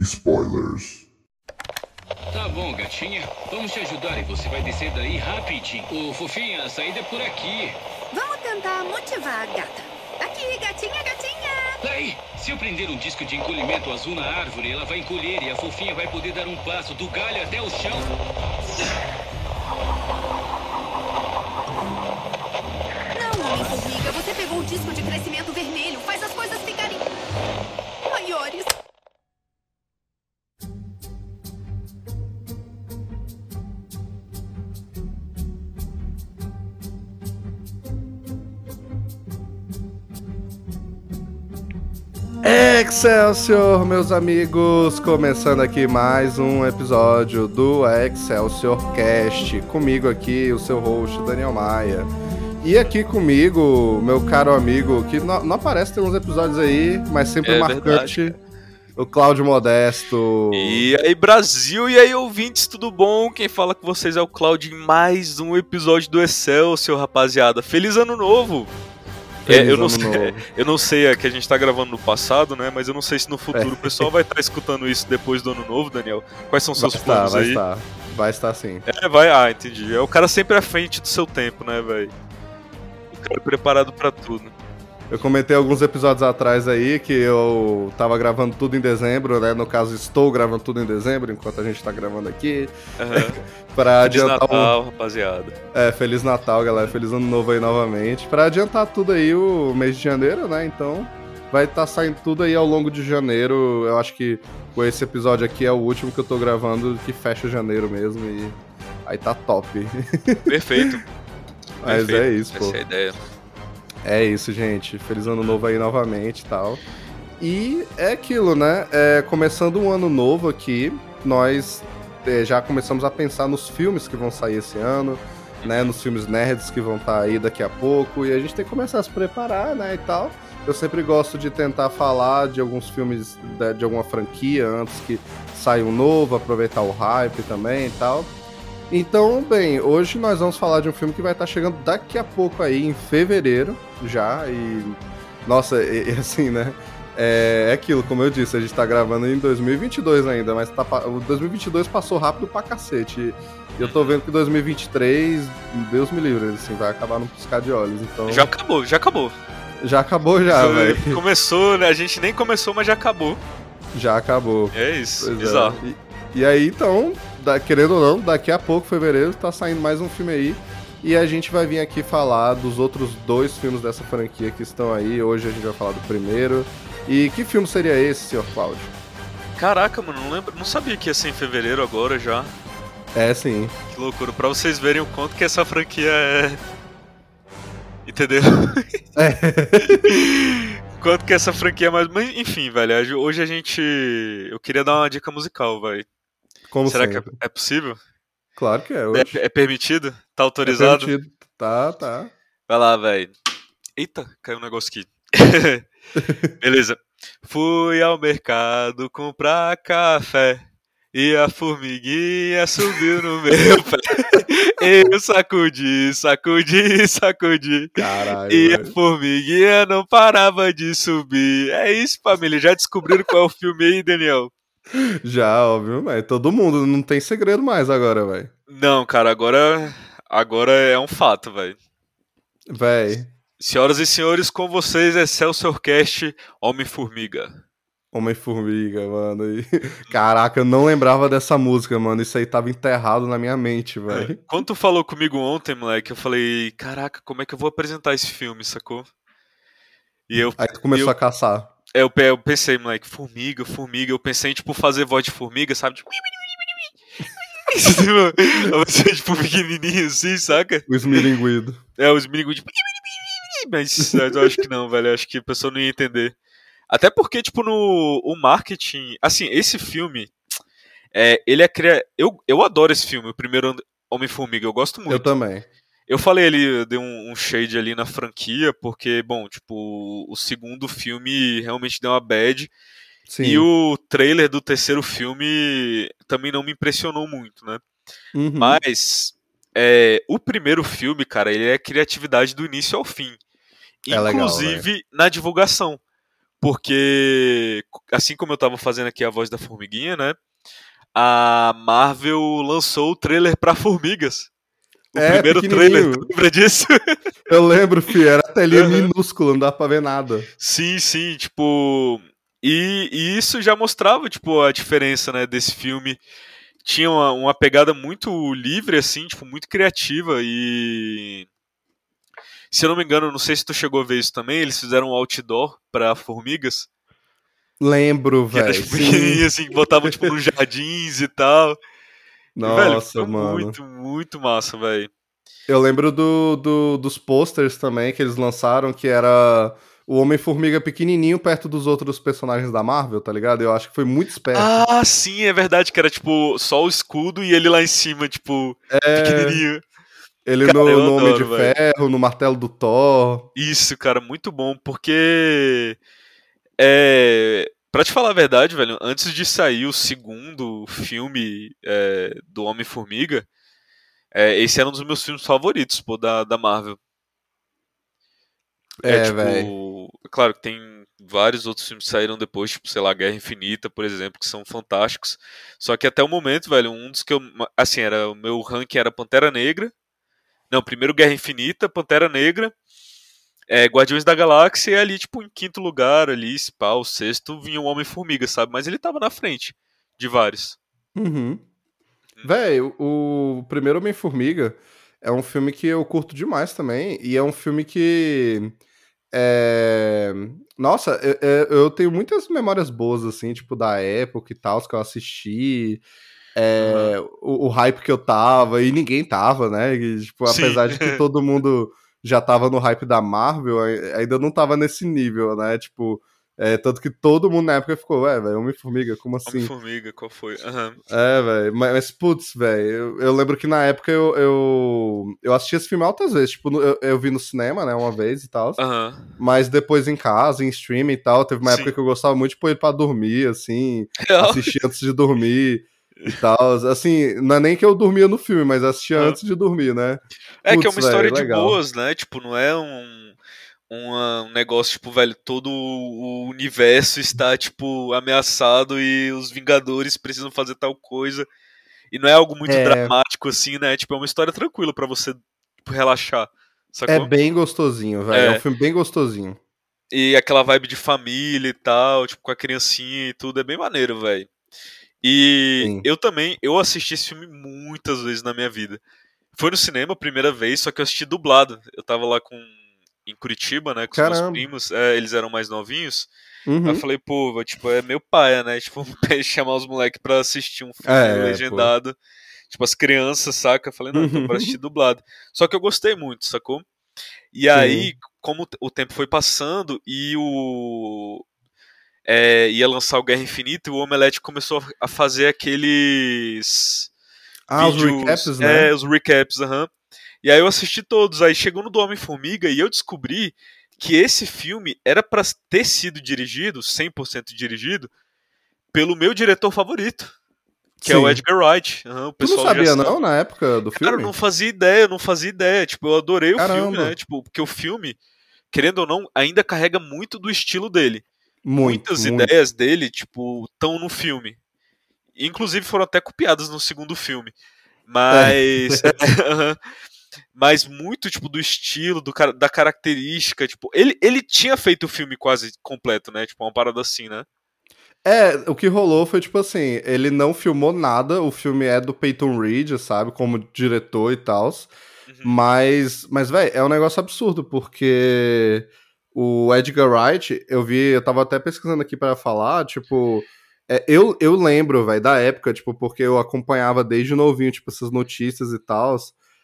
spoilers. Tá bom, gatinha. Vamos te ajudar e você vai descer daí rapidinho. Ô, fofinha, a saída é por aqui. Vamos tentar motivar a gata. Aqui, gatinha, gatinha. Daí, se eu prender um disco de encolhimento azul na árvore, ela vai encolher e a fofinha vai poder dar um passo do galho até o chão. Não, Homem-Formiga, você pegou o disco de crescimento vermelho. Excelsior, meus amigos! Começando aqui mais um episódio do Excelsior Cast. Comigo aqui, o seu host, Daniel Maia. E aqui comigo, meu caro amigo, que não, não aparece, tem uns episódios aí, mas sempre É marcante, verdade, o Cláudio Modesto. E aí, Brasil, e aí, ouvintes, tudo bom? Quem fala com vocês é o Claudio em mais um episódio do Excelsior, rapaziada. Feliz ano novo! Feliz É, eu, não sei, eu não sei, é que a gente tá gravando no passado, né? Mas eu não sei se no futuro É. o pessoal vai estar escutando isso depois do ano novo, Daniel. Quais são Vai seus estar, planos vai aí? estar. Vai estar sim. É, vai, ah, entendi. É o cara sempre à frente do seu tempo, né, velho? O cara preparado pra tudo. Eu comentei alguns episódios atrás aí que eu tava gravando tudo em dezembro, né? No caso, estou gravando tudo em dezembro, enquanto a gente tá gravando aqui. Aham. Pra Feliz adiantar um- Natal, rapaziada. É, Feliz Natal, galera. Feliz Ano Novo aí novamente. Pra adiantar tudo aí o mês de janeiro, né? Então, vai estar saindo tudo aí ao longo de janeiro. Eu acho que com esse episódio aqui é o último que eu tô gravando que fecha janeiro mesmo e aí tá top. Perfeito. Mas perfeito. é isso, pô. Essa é a ideia. É isso, gente. Feliz Ano Novo aí novamente e tal. E é aquilo, né? É, começando um ano novo aqui, nós é, já começamos a pensar nos filmes que vão sair esse ano, né? Nos filmes nerds que vão estar aí daqui a pouco. E a gente tem que começar a se preparar, né? E tal. Eu sempre gosto de tentar falar de alguns filmes da- de alguma franquia antes que saia um novo, aproveitar o hype também e tal. Então, bem, hoje nós vamos falar de um filme que vai estar chegando daqui a pouco aí, em fevereiro, já, e... Nossa, e, e assim, né? É, é aquilo, como eu disse, a gente tá gravando em 2022 ainda, mas tá, o 2022 passou rápido pra cacete. E eu tô vendo que 2023, Deus me livre, assim, vai acabar num piscar de olhos, então... Já acabou, já acabou. Já acabou já, velho. Começou, né? A gente nem começou, mas já acabou. Já acabou. É isso, Pois é. bizarro. E, e aí, então, da- querendo ou não, daqui a pouco, fevereiro, tá saindo mais um filme aí. E a gente vai vir aqui falar dos outros dois filmes dessa franquia que estão aí. Hoje a gente vai falar do primeiro. E que filme seria esse, senhor Cláudio? Caraca, mano, não lembro, não sabia que ia ser em fevereiro agora já. É, sim. Que loucura, pra vocês verem o quanto que essa franquia é. Entendeu? É. quanto que essa franquia é mais. Mas, enfim, velho, hoje a gente. Eu queria dar uma dica musical, velho. Como Será que sempre. é, é possível? Claro que é. Hoje. É, é permitido? Tá É autorizado? permitido. Tá, tá. Vai lá, velho. Eita, caiu um negócio aqui. Beleza. Fui ao mercado comprar café. E a formiguinha subiu no meu pé. Eu sacudi, sacudi, sacudi. Caralho. E a velho. formiguinha não parava de subir. É isso, família. Já descobriram qual é o filme aí, Daniel? Já, óbvio, mas todo mundo. Não tem segredo mais agora, velho. Não, cara, agora. Agora é um fato, velho. Véi. Senhoras e senhores, com vocês é Celso Cast Homem-Formiga. Homem-Formiga, mano. E- Caraca, eu não lembrava dessa música, mano. Isso aí tava enterrado na minha mente, velho. Quando tu falou comigo ontem, moleque, eu falei, caraca, como é que eu vou apresentar esse filme, sacou? E eu, Aí tu começou eu- a caçar. Eu, pe- eu pensei, moleque, formiga, formiga. Eu pensei em, tipo, fazer voz de formiga, sabe? Tipo... Eu pensei, tipo, pequenininho assim, saca? O esmilinguido. É, os meninos, tipo... Mas eu acho que não, velho. eu Acho que a pessoa não ia entender. Até porque, tipo, no o marketing. Assim, esse filme. É, ele é. cria- Eu, eu adoro esse filme, o primeiro Homem-Formiga, eu gosto muito. Eu também. Eu falei ali, eu dei um, um shade ali na franquia, porque, bom, tipo, o segundo filme realmente deu uma bad. Sim. E o trailer do terceiro filme também não me impressionou muito, né? Uhum. Mas é, o primeiro filme, cara, ele é criatividade do início ao fim. É legal, Inclusive na divulgação. Porque, assim como eu tava fazendo aqui a voz da formiguinha, né? A Marvel lançou o trailer pra Formigas. O É, primeiro trailer, tu lembra disso? Eu lembro, fi, era a telinha Uhum. minúscula, não dá pra ver nada. Sim, sim, tipo. E, e isso já mostrava, tipo, a diferença, né, desse filme. Tinha uma, uma pegada muito livre, assim, tipo, muito criativa e. Se eu não me engano, não sei se tu chegou a ver isso também, eles fizeram um outdoor pra formigas. Lembro, Que era velho. tipo, assim, botavam, tipo, nos jardins e tal. Velho, Nossa, foi mano. muito, muito massa, velho. Eu lembro do, do- dos posters também que eles lançaram, que era o Homem-Formiga pequenininho perto dos outros personagens da Marvel, tá ligado? Eu acho que foi muito esperto. Ah, sim, é verdade, que era, tipo, só o escudo e ele lá em cima, tipo, é, pequenininho. ele cara, no, no Homem de velho. Ferro, no Martelo do Thor. Isso, cara, muito bom, porque. É. Pra te falar a verdade, velho, antes de sair o segundo filme é, do Homem-Formiga, é, esse era um dos meus filmes favoritos, pô, da, da Marvel. É, tipo, velho. Claro que tem vários outros filmes que saíram depois, tipo, sei lá, Guerra Infinita, por exemplo, que são fantásticos. Só que até o momento, velho, um dos que eu. Assim, era o meu ranking era Pantera Negra. Não, primeiro Guerra Infinita, Pantera Negra. É, Guardiões da Galáxia e ali, tipo, em quinto lugar, ali, se pá, o sexto, vinha o Homem-Formiga, sabe? Mas ele tava na frente de vários. Uhum. Véi, o, o primeiro Homem-Formiga é um filme que eu curto demais também. E é um filme que. É... Nossa, eu, eu- tenho muitas memórias boas, assim, tipo, da época e tal, que eu assisti. é, o, o hype que eu tava, e ninguém tava, né? E, tipo, Sim. apesar de que todo mundo já tava no hype da Marvel, ai- ainda não tava nesse nível, né? Tipo, é, tanto que todo mundo na época ficou, ué, velho, Homem-Formiga, como assim? Homem-Formiga, qual foi? Aham. É, velho. Mas, mas, putz, velho, eu, eu lembro que na época eu, eu, eu assisti esse filme altas vezes. Tipo, eu, eu vi no cinema, né, uma vez e tal. Aham. Mas depois em casa, em streaming e tal. Teve uma Sim. época que eu gostava muito de pôr ele pra dormir, assim. Assistir antes de dormir e tal. Assim, não é nem que eu dormia no filme, mas assistia Ah. antes de dormir, né? É que é uma história velho, de legal. boas, né? Tipo, não é um, uma- um negócio, tipo, velho, todo o universo está, tipo, ameaçado e os Vingadores precisam fazer tal coisa. E não é algo muito É. dramático, assim, né? Tipo, é uma história tranquila pra você tipo, relaxar. Sacou? É bem gostosinho, velho. É. É. um filme bem gostosinho. E aquela vibe de família e tal, tipo, com a criancinha e tudo, é bem maneiro, velho. E Sim. eu também, eu assisti esse filme muitas vezes na minha vida. Foi no cinema a primeira vez, só que eu assisti dublado. Eu tava lá com em Curitiba, né, com os meus Caramba. primos, é, eles eram mais novinhos. Uhum. Aí eu falei, pô, tipo, é meu pai, né? Tipo, chamar os moleques pra assistir um filme É, legendado. Tipo, as crianças, saca? Eu falei, não, então pra Uhum. assistir dublado. Só que eu gostei muito, sacou? E aí, como o tempo foi passando e o. é, ia lançar o Guerra Infinita, e o Omelete começou a fazer aqueles. Ah, os vídeos- recaps, né? É, os recaps, aham. E aí eu assisti todos. Aí chegou no do Homem-Formiga e eu descobri que esse filme era pra ter sido dirigido, 100% dirigido, pelo meu diretor favorito, que é o Sim. Edgar Wright. Aham, o Tu não pessoal sabia, não, na época do Cara, filme? eu não fazia ideia, eu não fazia ideia. Tipo, eu adorei o filme, Caramba. né? Tipo, porque o filme, querendo ou não, ainda carrega muito do estilo dele. Muito, Muitas muito. ideias dele, tipo, estão no filme. Inclusive foram até copiadas no segundo filme. Mas. Aham. Mas muito, tipo, do estilo, do, da característica, tipo, ele, ele tinha feito o filme quase completo, né? Tipo, uma parada assim, né? É, o que rolou foi tipo assim, ele não filmou nada, o filme é do Peyton Reed, sabe, como diretor e tal, Uhum. mas, mas velho, é um negócio absurdo, porque o Edgar Wright, eu vi, eu tava até pesquisando aqui pra falar, tipo, é, eu, eu lembro, velho, da época, tipo, porque eu acompanhava desde novinho, tipo, essas notícias e tal,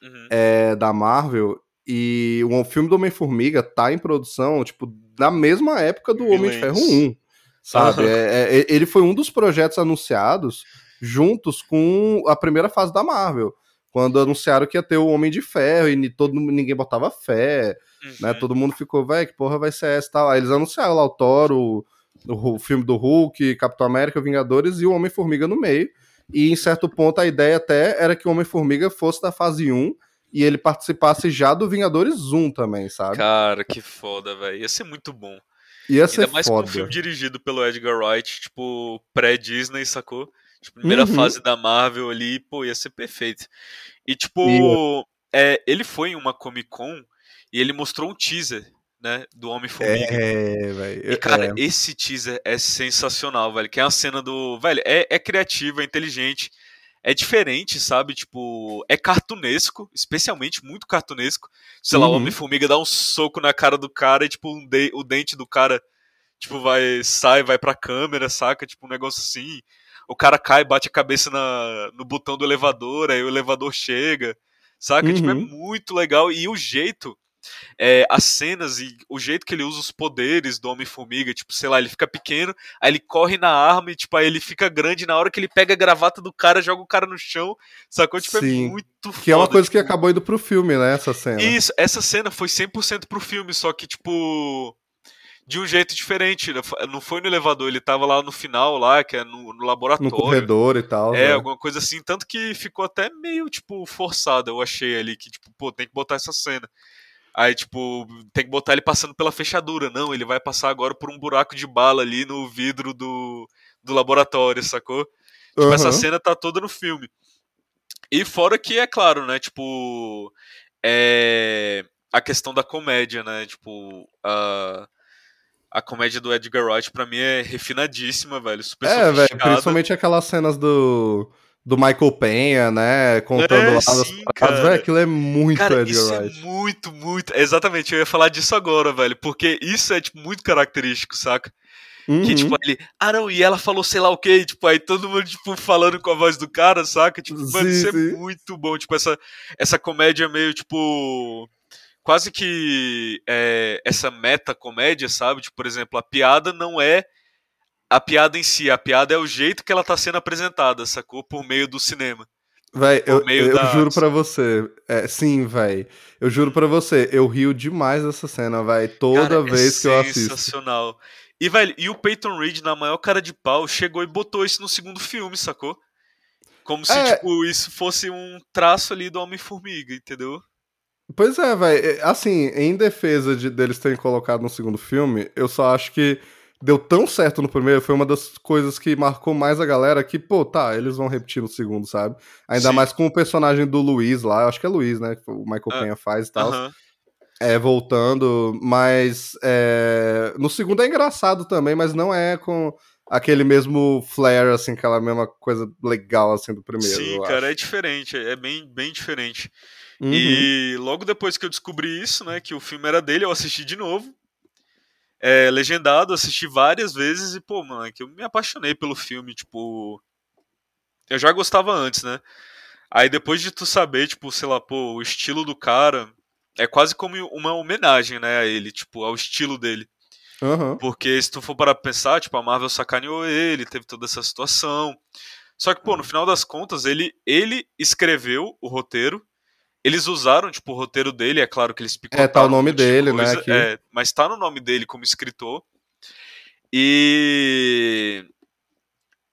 Uhum. é, da Marvel, e o filme do Homem-Formiga tá em produção, tipo, na mesma época do Homem de Ferro Violentes. 1. sabe? É- é- ele foi um dos projetos anunciados juntos com a primeira fase da Marvel. Quando anunciaram que ia ter o Homem de Ferro e todo, ninguém botava fé, né? Uhum. Todo mundo ficou, velho, que porra vai ser essa e tal. Aí eles anunciaram lá o Thor, o, o, filme do Hulk, Capitão América, Vingadores e o Homem-Formiga no meio. E em certo ponto a ideia até era que o Homem-Formiga fosse da fase 1 e ele participasse já do Vingadores 1 também, sabe? Cara, que foda, velho. Ia ser muito bom. Ia ser Ainda mais com foda. um filme dirigido pelo Edgar Wright, tipo, pré-Disney, sacou? Tipo, primeira Uhum. fase da Marvel ali, pô, ia ser perfeito. E, tipo, é, ele foi em uma Comic Con e ele mostrou um teaser, né, do Homem-Formiga. É, velho. E, cara, é. esse teaser é sensacional, velho. Que é a cena do. Velho, é, é criativo, é inteligente. É diferente, sabe? Tipo, é cartunesco, especialmente muito cartunesco. Sei lá, o Uhum. Homem-Formiga dá um soco na cara do cara e, tipo, um de- o dente do cara, tipo, vai, sai, vai pra câmera, saca? Tipo, um negócio assim. O cara cai, bate a cabeça na, no botão do elevador, aí o elevador chega, saca? Tipo, é Uhum. muito legal. E o jeito é, as cenas e o jeito que ele usa os poderes do Homem-Formiga, tipo, sei lá, ele fica pequeno, aí ele corre na arma e, tipo, aí ele fica grande na hora que ele pega a gravata do cara, joga o cara no chão, sacou? Tipo, Sim. é muito foda. Que é uma coisa que tipo, acabou indo pro filme, né? Essa cena. Isso, essa cena foi 100% pro filme, só que, tipo, de um jeito diferente, né? não foi no elevador, ele tava lá no final, lá, que é no, no No laboratório. corredor e tal. É, né? alguma coisa assim, tanto que ficou até meio, tipo, forçado, eu achei ali, que, tipo, pô, tem que botar essa cena. Aí, tipo, tem que botar ele passando pela fechadura. Não, ele vai passar agora por um buraco de bala ali no vidro do, do laboratório, sacou? Tipo, essa Aham. cena tá toda no filme. E fora que, é claro, né, tipo, é a questão da comédia, né, tipo, a, a comédia do Edgar Wright pra mim é refinadíssima, velho, super É, velho, principalmente aquelas cenas do, do Michael Penha, né? Contando É, lá sim, paradas. Velho, aquilo é muito Cara, Edgar isso Wright. é muito, muito. Exatamente, eu ia falar disso agora, velho. Porque isso é, tipo, muito característico, saca? Que, Uhum. tipo, ele. Ah, não, e ela falou sei lá o quê. Tipo, aí todo mundo, tipo, falando com a voz do cara, saca? Tipo, mano, Sim, isso é sim. muito bom. Tipo, essa, essa comédia meio, tipo. Quase que. É, essa meta-comédia, sabe? Tipo, por exemplo, a piada não é a piada em si. A piada é o jeito que ela tá sendo apresentada, sacou? Por meio do cinema. Véi, eu, eu da juro pra você. É, sim, véi. Eu juro pra você, eu rio demais dessa cena, véi. Toda Cara, vez é que eu assisto. Sensacional. E, velho, e o Peyton Reed, na maior cara de pau, chegou e botou isso no segundo filme, sacou? Como se, É. tipo, isso fosse um traço ali do Homem-Formiga, entendeu? Pois é, velho. Assim, em defesa de, deles terem colocado no segundo filme, eu só acho que deu tão certo no primeiro, foi uma das coisas que marcou mais a galera que, pô, tá, eles vão repetir no segundo, sabe? Ainda Sim. mais com o personagem do Luiz lá, acho que é Luiz, né? Que o Michael Ah, Penha faz e tal. Aham. É, voltando, mas é, no segundo é engraçado também, mas não é com aquele mesmo flair, assim, aquela mesma coisa legal, assim, do primeiro. Sim, cara, acho. é diferente, é bem, bem diferente. Uhum. E logo depois que eu descobri isso, né, que o filme era dele, eu assisti de novo. É, legendado, assisti várias vezes e, pô, mano, é que eu me apaixonei pelo filme, tipo. Eu já gostava antes, né? Aí depois de tu saber, tipo, sei lá, pô, o estilo do cara é quase como uma homenagem, né, a ele, tipo, ao estilo dele. Aham. Porque se tu for parar pra pensar, tipo, a Marvel sacaneou ele, teve toda essa situação. Só que, pô, no final das contas, ele, ele escreveu o roteiro. Eles usaram, tipo, o roteiro dele, é claro que eles picotaram É, tá o um nome monte de dele, né, é, mas tá no nome dele como escritor. E...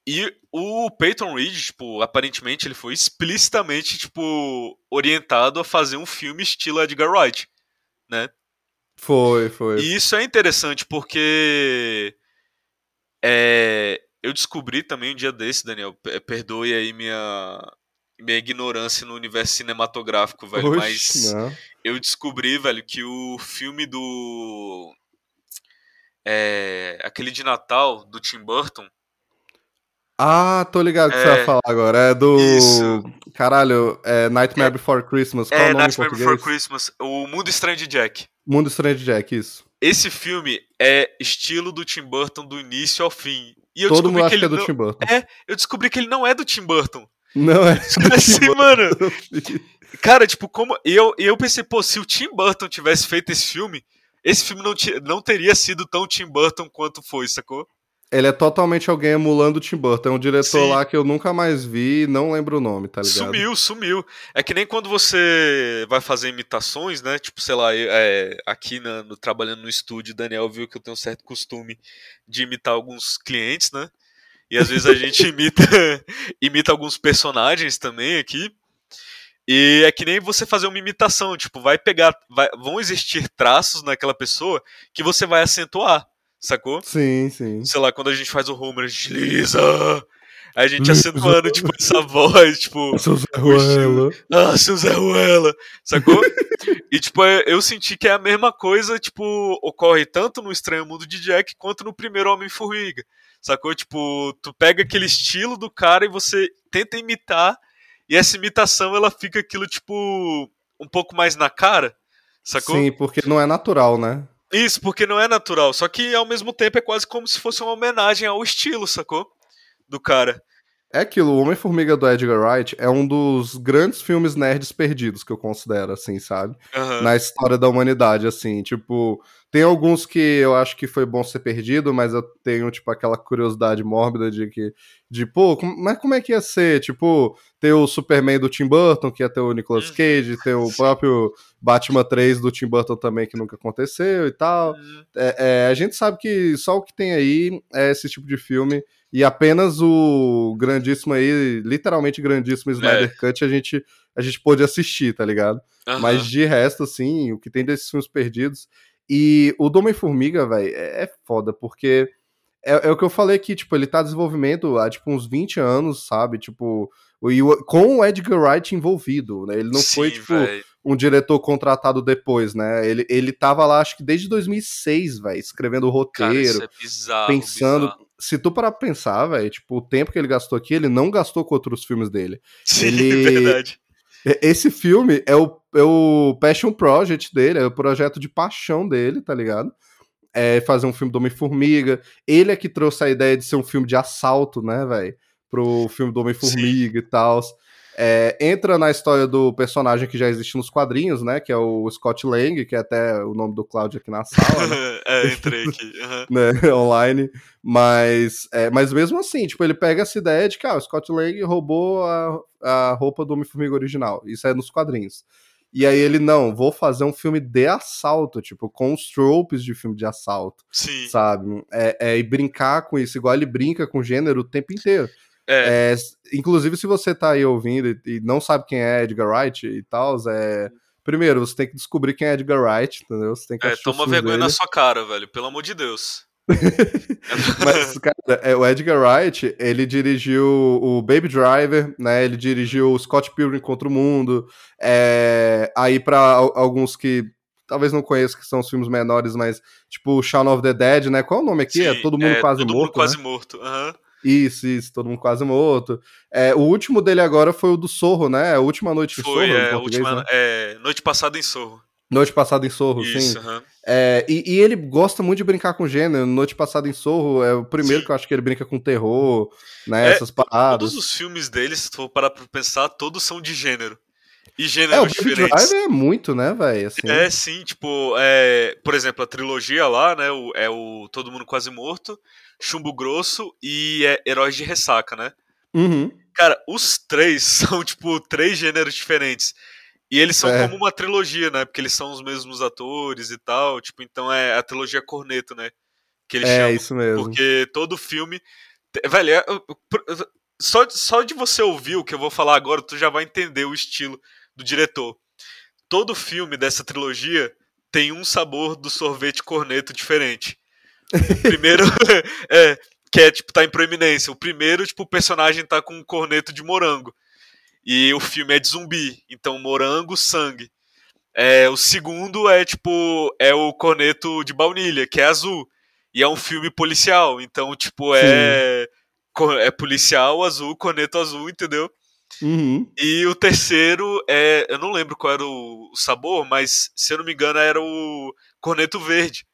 E o Peyton Reed, tipo, aparentemente ele foi explicitamente, tipo, orientado a fazer um filme estilo Edgar Wright, né? Foi, foi. E isso é interessante porque é, eu descobri também um dia desse, Daniel. pe- Perdoe aí minha, minha ignorância no universo cinematográfico, velho. Oxe, mas não. eu descobri, velho, que o filme do. É, aquele de Natal, do Tim Burton. Ah, tô ligado o que É. você vai falar agora. É do. Isso. Caralho, é Nightmare Before Christmas. Qual é, o nome Nightmare? Before Christmas. O Mundo Estranho de Jack. Mundo Estranho de Jack, isso. Esse filme é estilo do Tim Burton do início ao fim. E eu Todo descobri mundo que acha que ele é do não... Tim Burton. É, eu descobri que ele não é do Tim Burton. Não é. do assim, mano. Cara, tipo, como. E eu, eu pensei, pô, se o Tim Burton tivesse feito esse filme, esse filme não, não teria sido tão Tim Burton quanto foi, sacou? Ele é totalmente alguém emulando o Tim Burton. É um diretor Sim. lá que eu nunca mais vi, não lembro o nome, tá ligado? Sumiu, sumiu. É que nem quando você vai fazer imitações, né? Tipo, sei lá, é, aqui na- no, trabalhando no estúdio, Daniel viu que eu tenho um certo costume de imitar alguns clientes, né? E às vezes a gente imita, imita alguns personagens também aqui. E é que nem você fazer uma imitação, tipo, vai pegar. vai- vão existir traços naquela pessoa que você vai acentuar, sacou? Sim, sim. sei lá, quando a gente faz o Homer, a gente Lisa! Aí a gente acentuando, tipo, essa voz, tipo, Seu Zé Ruela. ah, seu Zé Ruela, sacou? e, tipo, é- eu senti que é a mesma coisa, tipo, ocorre tanto no Estranho Mundo de Jack quanto no primeiro Homem-Formiga, sacou? Tipo, tu pega aquele estilo do cara e você tenta imitar, e essa imitação, ela fica aquilo, tipo, um pouco mais na cara, sacou? Sim, porque não é natural, né? Isso, porque não é natural. Só que ao mesmo tempo é quase como se fosse uma homenagem ao estilo, sacou? Do cara. É aquilo, o Homem-Formiga do Edgar Wright é um dos grandes filmes nerds perdidos que eu considero, assim, sabe? Aham. Na história da humanidade, assim, tipo, tem alguns que eu acho que foi bom ser perdido, mas eu tenho, tipo, aquela curiosidade mórbida de que, de, pô, com- mas como é que ia ser? Tipo, ter o Superman do Tim Burton, que ia ter o Nicolas Uhum. Cage, ter o próprio Batman 3 do Tim Burton também, que nunca aconteceu e tal. Hum, É, é, a gente sabe que só o que tem aí é esse tipo de filme e apenas o grandíssimo aí, literalmente grandíssimo Snyder Cut a gente, a gente pôde assistir, tá ligado? Mas de resto, assim, o que tem desses filmes perdidos. E o do Homem-Formiga, velho, é, é foda, porque é, é o que eu falei aqui, tipo, ele tá em desenvolvimento há, tipo, uns 20 anos, sabe? Tipo, o- e com o Edgar Wright envolvido, né? Ele não foi, Sim, tipo, véi. um diretor contratado depois, né? Ele, ele tava lá, acho que desde 2006, velho, escrevendo o Cara, roteiro, isso é bizarro. pensando. bizarro. Se tu parar pra pensar, velho, tipo, o tempo que ele gastou aqui, ele não gastou com outros filmes dele. Sim, ele- verdade. Esse filme é o, é o Passion Project dele, é o projeto de paixão dele, tá ligado? É fazer um filme do Homem-Formiga. Ele é que trouxe a ideia de ser um filme de assalto, né, velho? Pro filme do Homem-Formiga e tal. É, entra na história do personagem que já existe nos quadrinhos, né? Que é o Scott Lang, que é até o nome do Cláudio aqui na sala, né? é, entrei aqui. aham. né, online, mas, é, mas mesmo assim, tipo, ele pega essa ideia de que ah, o Scott Lang roubou a, a roupa do Homem-Formiga original, isso é nos quadrinhos. E aí ele, não, vou fazer um filme de assalto, tipo, com os tropes de filme de assalto, Sim. sabe? É, é, e brincar com isso, igual ele brinca com gênero o tempo inteiro. É, É, inclusive, se você tá aí ouvindo e, e não sabe quem é Edgar Wright e tal, é... Primeiro, você tem que descobrir quem é Edgar Wright, entendeu? Você tem que é, toma vergonha dele. na sua cara, velho. Pelo amor de Deus. Mas, cara, é, o Edgar Wright, ele dirigiu o Baby Driver, né? Ele dirigiu o Scott Pilgrim contra o Mundo. É, aí, pra al- alguns que talvez não conheçam, que são os filmes menores, mas tipo Shaun of the Dead, né? Qual é o nome aqui? é Sim, Todo Mundo Quase todo Morto. Mundo quase né? morto. aham. Isso, isso, Todo Mundo Quase Morto. É, o último dele agora foi o do Sorro, né? A Última Noite em Foi, Sorro, é, última. né? É, noite passada em Sorro. Noite Passada em Sorro, Isso, sim. aham. É, e, e ele gosta muito de brincar com gênero. Noite Passada em Sorro é o primeiro Sim. que eu acho que ele brinca com terror, né? É, essas paradas. Todos os filmes deles, se for parar pra pensar, todos são de gênero. E É, o Baby diferentes. Driver é muito, né, velho? Assim. É, sim, tipo, é, por exemplo, a trilogia lá, né, o- é o Todo Mundo Quase Morto, Chumbo Grosso e é Heróis de Ressaca, né? Uhum. Cara, os três são, tipo, três gêneros diferentes. E eles são É. como uma trilogia, né? Porque eles são os mesmos atores e tal, tipo, então é a trilogia Corneto, né? Que eles É, chamam. isso mesmo. Porque todo filme. Velho, é- só, só de você ouvir o que eu vou falar agora, tu já vai entender o estilo do diretor. Todo filme dessa trilogia tem um sabor do sorvete corneto diferente. O primeiro é que é tipo tá em proeminência. O primeiro, tipo, o personagem tá com um corneto de morango. E o filme é de zumbi, então morango, sangue. É, o segundo é tipo é o corneto de baunilha, que é azul. E é um filme policial, então tipo é co- é policial azul, corneto azul, entendeu? Uhum. E o terceiro é. Eu não lembro qual era o o sabor, mas se eu não me engano era o Corneto Verde.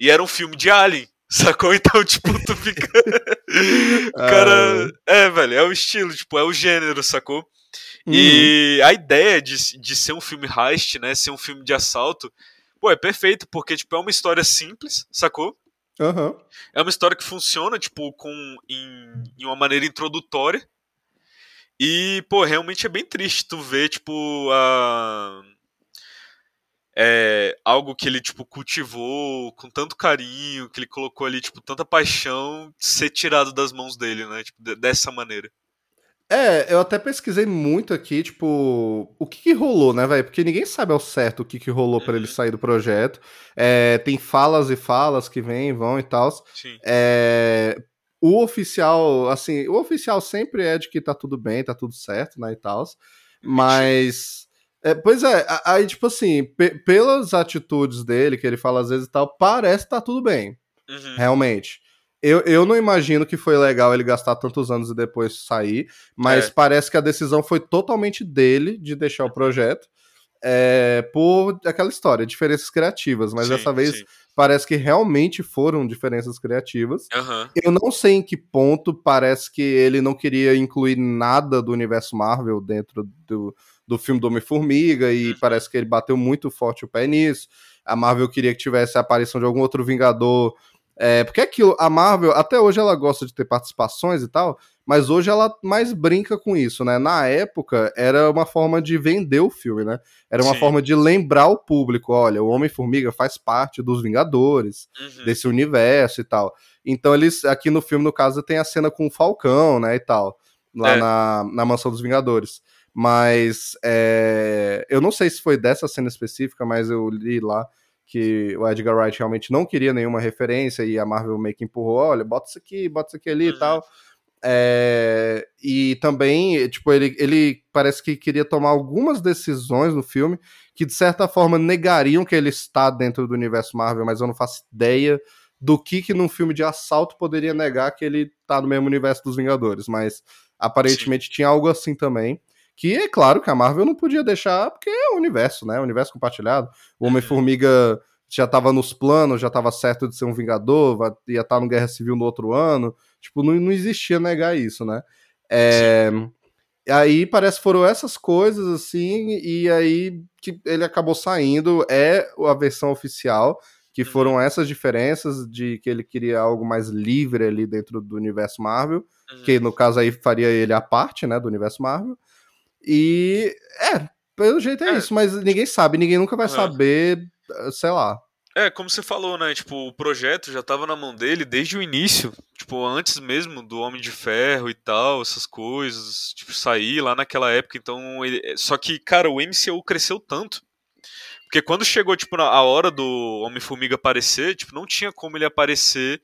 E era um filme de Alien, sacou? Então, tipo, tu fica. o cara. É, velho, é o estilo, tipo, é o gênero, sacou? Uhum. E a ideia de, de ser um filme heist, né? Ser um filme de assalto, pô, é perfeito, porque, tipo, é uma história simples, sacou? Aham. É uma história que funciona, tipo, com em, em uma maneira introdutória. E, pô, realmente é bem triste tu ver, tipo, a. É, algo que ele, tipo, cultivou com tanto carinho, que ele colocou ali, tipo, tanta paixão, ser tirado das mãos dele, né? Tipo, de- dessa maneira. É, eu até pesquisei muito aqui, tipo, o que, que rolou, né, velho? Porque ninguém sabe ao certo o que, que rolou pra ele Uhum. sair do projeto. É, tem falas e falas que vêm, vão e tal. É, o oficial, assim, o oficial sempre é de que tá tudo bem, tá tudo certo, né, e tal. Mas. É, pois é, aí, tipo assim, pe- pelas atitudes dele, que ele fala às vezes e tal, parece que tá tudo bem, Uhum. realmente. Eu, eu não imagino que foi legal ele gastar tantos anos e depois sair, mas É. parece que a decisão foi totalmente dele de deixar o projeto. é, por aquela história, diferenças criativas, mas Sim, dessa vez sim. parece que realmente foram diferenças criativas. Aham. Eu não sei em que ponto parece que ele não queria incluir nada do universo Marvel dentro do, do filme do Homem-Formiga e Uhum. parece que ele bateu muito forte o pé nisso. A Marvel queria que tivesse a aparição de algum outro Vingador. É, porque é aquilo, a Marvel, até hoje ela gosta de ter participações e tal, mas hoje ela mais brinca com isso, né? Na época era uma forma de vender o filme, né? Era uma Sim. forma de lembrar o público, olha, o Homem-Formiga faz parte dos Vingadores Uhum. desse universo e tal. Então eles, aqui no filme, no caso, tem a cena com o Falcão, né, e tal, lá É. na, na Mansão dos Vingadores. Mas é, eu não sei se foi dessa cena específica, mas eu li lá que o Edgar Wright realmente não queria nenhuma referência e a Marvel meio que empurrou, olha, bota isso aqui, bota isso aqui ali Uhum. e tal. É, e também, tipo, ele, ele parece que queria tomar algumas decisões no filme que, de certa forma, negariam que ele está dentro do universo Marvel, mas eu não faço ideia do que que num filme de assalto poderia negar que ele tá no mesmo universo dos Vingadores, mas aparentemente tinha algo assim também. Que é claro que a Marvel não podia deixar, porque é o universo, né? O universo compartilhado. O Homem-Formiga já tava nos planos, já tava certo de ser um Vingador, vai- ia estar no Guerra Civil no outro ano. Tipo, não, não existia negar isso, né? É, aí parece que foram essas coisas, assim, e aí que ele acabou saindo. É a versão oficial, que foram essas diferenças de que ele queria algo mais livre ali dentro do universo Marvel, Uhum. que no caso aí faria ele a parte, né, do universo Marvel. E é, pelo jeito é, É. isso, mas ninguém sabe, ninguém nunca vai Aham. saber, sei lá. É, como você falou, né? Tipo, o projeto já tava na mão dele desde o início. Tipo, antes mesmo do Homem de Ferro e tal, essas coisas. Tipo, sair lá naquela época. Então, ele... Só que, cara, o MCU cresceu tanto. Porque quando chegou, tipo, na- a hora do Homem-Formiga aparecer, tipo, não tinha como ele aparecer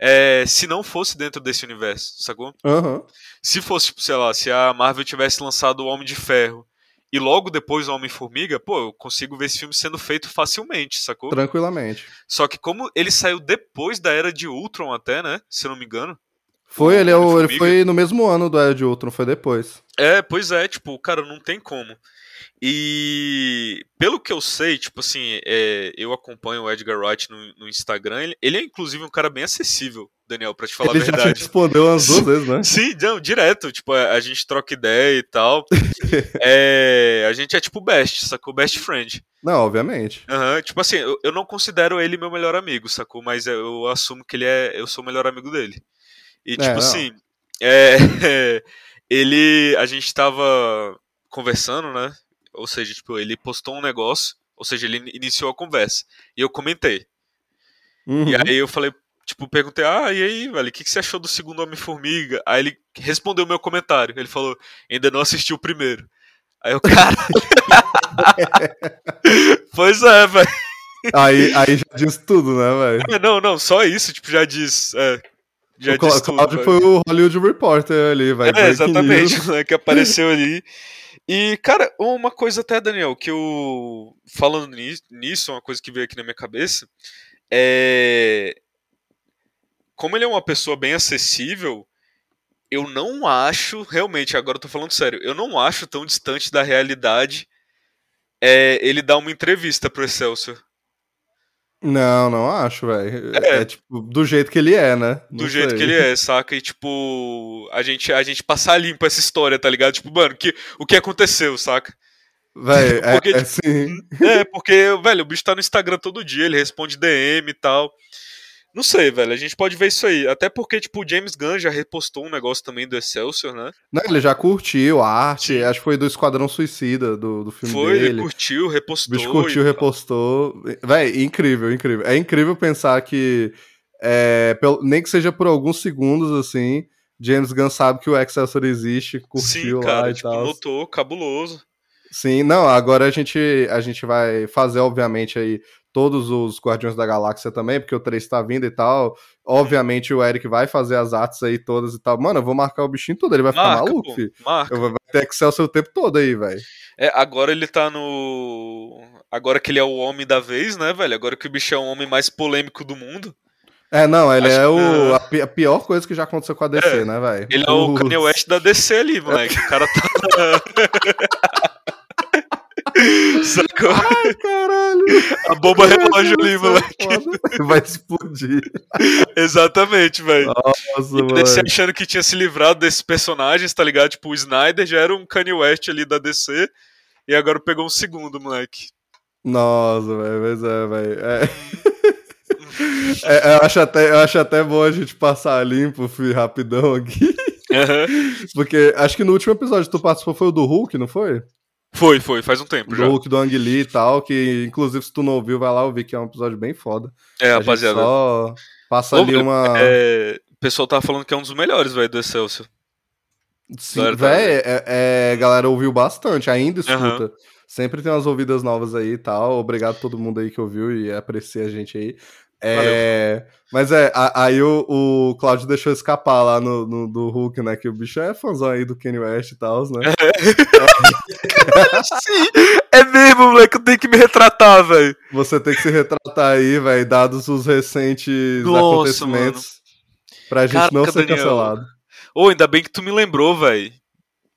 é, se não fosse dentro desse universo, sacou? Aham. Se fosse, tipo, sei lá, se a Marvel tivesse lançado o Homem de Ferro e logo depois o Homem-Formiga, pô, eu consigo ver esse filme sendo feito facilmente, sacou? Tranquilamente. Só que como ele saiu depois da era de Ultron até, né? Se eu não me engano. Foi, ele, é o- ele foi no mesmo ano do Era de Ultron, foi depois. É, pois é, tipo, cara, não tem como. E pelo que eu sei, tipo assim, é, eu acompanho o Edgar Wright no, no Instagram. Ele, ele é inclusive um cara bem acessível, Daniel, pra te falar ele a já te verdade. respondeu umas duas vezes, né? Sim, não, direto. Tipo, a, a gente troca ideia e tal. É, a gente é tipo best, sacou? Best friend. Não, obviamente. Aham, tipo assim, eu, eu não considero ele meu melhor amigo, sacou? Mas eu assumo que ele é. Eu sou o melhor amigo dele. E tipo não. assim, é, ele. A gente tava conversando, né? Ou seja, tipo, ele postou um negócio, ou seja, ele in- iniciou a conversa. E eu comentei. Uhum. E aí eu falei, tipo, perguntei, ah, e aí, velho, o que, que você achou do segundo Homem-Formiga? Aí ele respondeu o meu comentário. Ele falou, ainda não assisti o primeiro. Aí eu, cara. pois é, velho. Aí, aí já diz tudo, né, velho? Não, não, só isso, tipo, já diz. É, já O tudo. Cláudio foi o Hollywood Reporter ali, vai. É, exatamente, né, que apareceu ali. E, cara, uma coisa até, Daniel, que eu. Falando ni- nisso, uma coisa que veio aqui na minha cabeça. É. Como ele é uma pessoa bem acessível, eu não acho, realmente, agora eu tô falando sério, eu não acho tão distante da realidade é, ele dar uma entrevista pro Excelsior. Não, não acho, velho. É. É. tipo, do jeito que ele é, né? Do Não jeito sei. que ele é, saca? E tipo, a gente, a gente passar limpo essa história, tá ligado? Tipo, mano, que, o que aconteceu, saca? Velho, é, Porque, é sim. É, porque, velho, o bicho tá no Instagram todo dia, ele responde DM e tal. Não sei, velho. A gente pode ver isso aí. Até porque, tipo, o James Gunn já repostou um negócio também do Excelsior, né? Não, ele já curtiu a arte, acho que foi do Esquadrão Suicida, do, do filme Foi, dele. ele curtiu, O repostou. bicho curtiu, repostou. Véi, incrível, incrível. É incrível pensar que, é, pelo- nem que seja por alguns segundos, assim, James Gunn sabe que o Excelsior existe, curtiu Sim, cara, lá e tipo, tal. notou, cabuloso. Sim, não, agora a gente, a gente vai fazer, obviamente, aí todos os Guardiões da Galáxia também, porque o 3 tá vindo e tal. Obviamente o Eric vai fazer as artes aí todas e tal. Mano, eu vou marcar o bichinho tudo, ele vai ficar Marca, maluco, pô, filho. marca. Eu vou ter Excelsior o tempo todo aí, velho. É, agora ele tá no. Agora que ele é o homem da vez, né, velho? Agora que o bicho é o homem mais polêmico do mundo. É, não, ele Acho é o, a pior coisa que já aconteceu com a DC, É, né, velho? Ele é o Kanye West da DC ali, moleque. O cara tá. Sacou? Caralho. A bomba relógio ali, moleque. Foda. Vai explodir. Exatamente, velho. Nossa, E DC achando que tinha se livrado desses personagens, tá ligado? Tipo, o Snyder já era um Kanye West ali da DC. E agora pegou um segundo, moleque. Nossa, velho, mas é, velho. É. É, eu, acho até, eu acho até bom a gente passar limpo, fi, rapidão aqui. Aham. Porque acho que no último episódio que tu participou foi o do Hulk, não foi? Foi, foi, faz um tempo já. Hulk do Ang Lee e tal, que inclusive se tu não ouviu, vai lá ouvir, que é um episódio bem foda. É, A rapaziada. só passa Ô, ali velho, uma... É, o pessoal tava falando que é um dos melhores, velho, do Excelsior. Sim, tá- véi, é, é, galera ouviu bastante, ainda escuta. Aham. Sempre tem umas ouvidas novas aí e tal. Obrigado a todo mundo aí que ouviu e aprecia a gente aí. É, mas é, a- aí o, o Claudio deixou escapar lá no, no- do Hulk, né? Que o bicho é fãzão aí do Kanye West e tal, né? Sim, é mesmo, moleque, eu tenho que me retratar, velho. Você tem que se retratar aí, velho, dados os recentes Nossa, acontecimentos. Pra gente não Caraca, ser Daniel. cancelado. Ô, ainda bem que tu me lembrou, velho.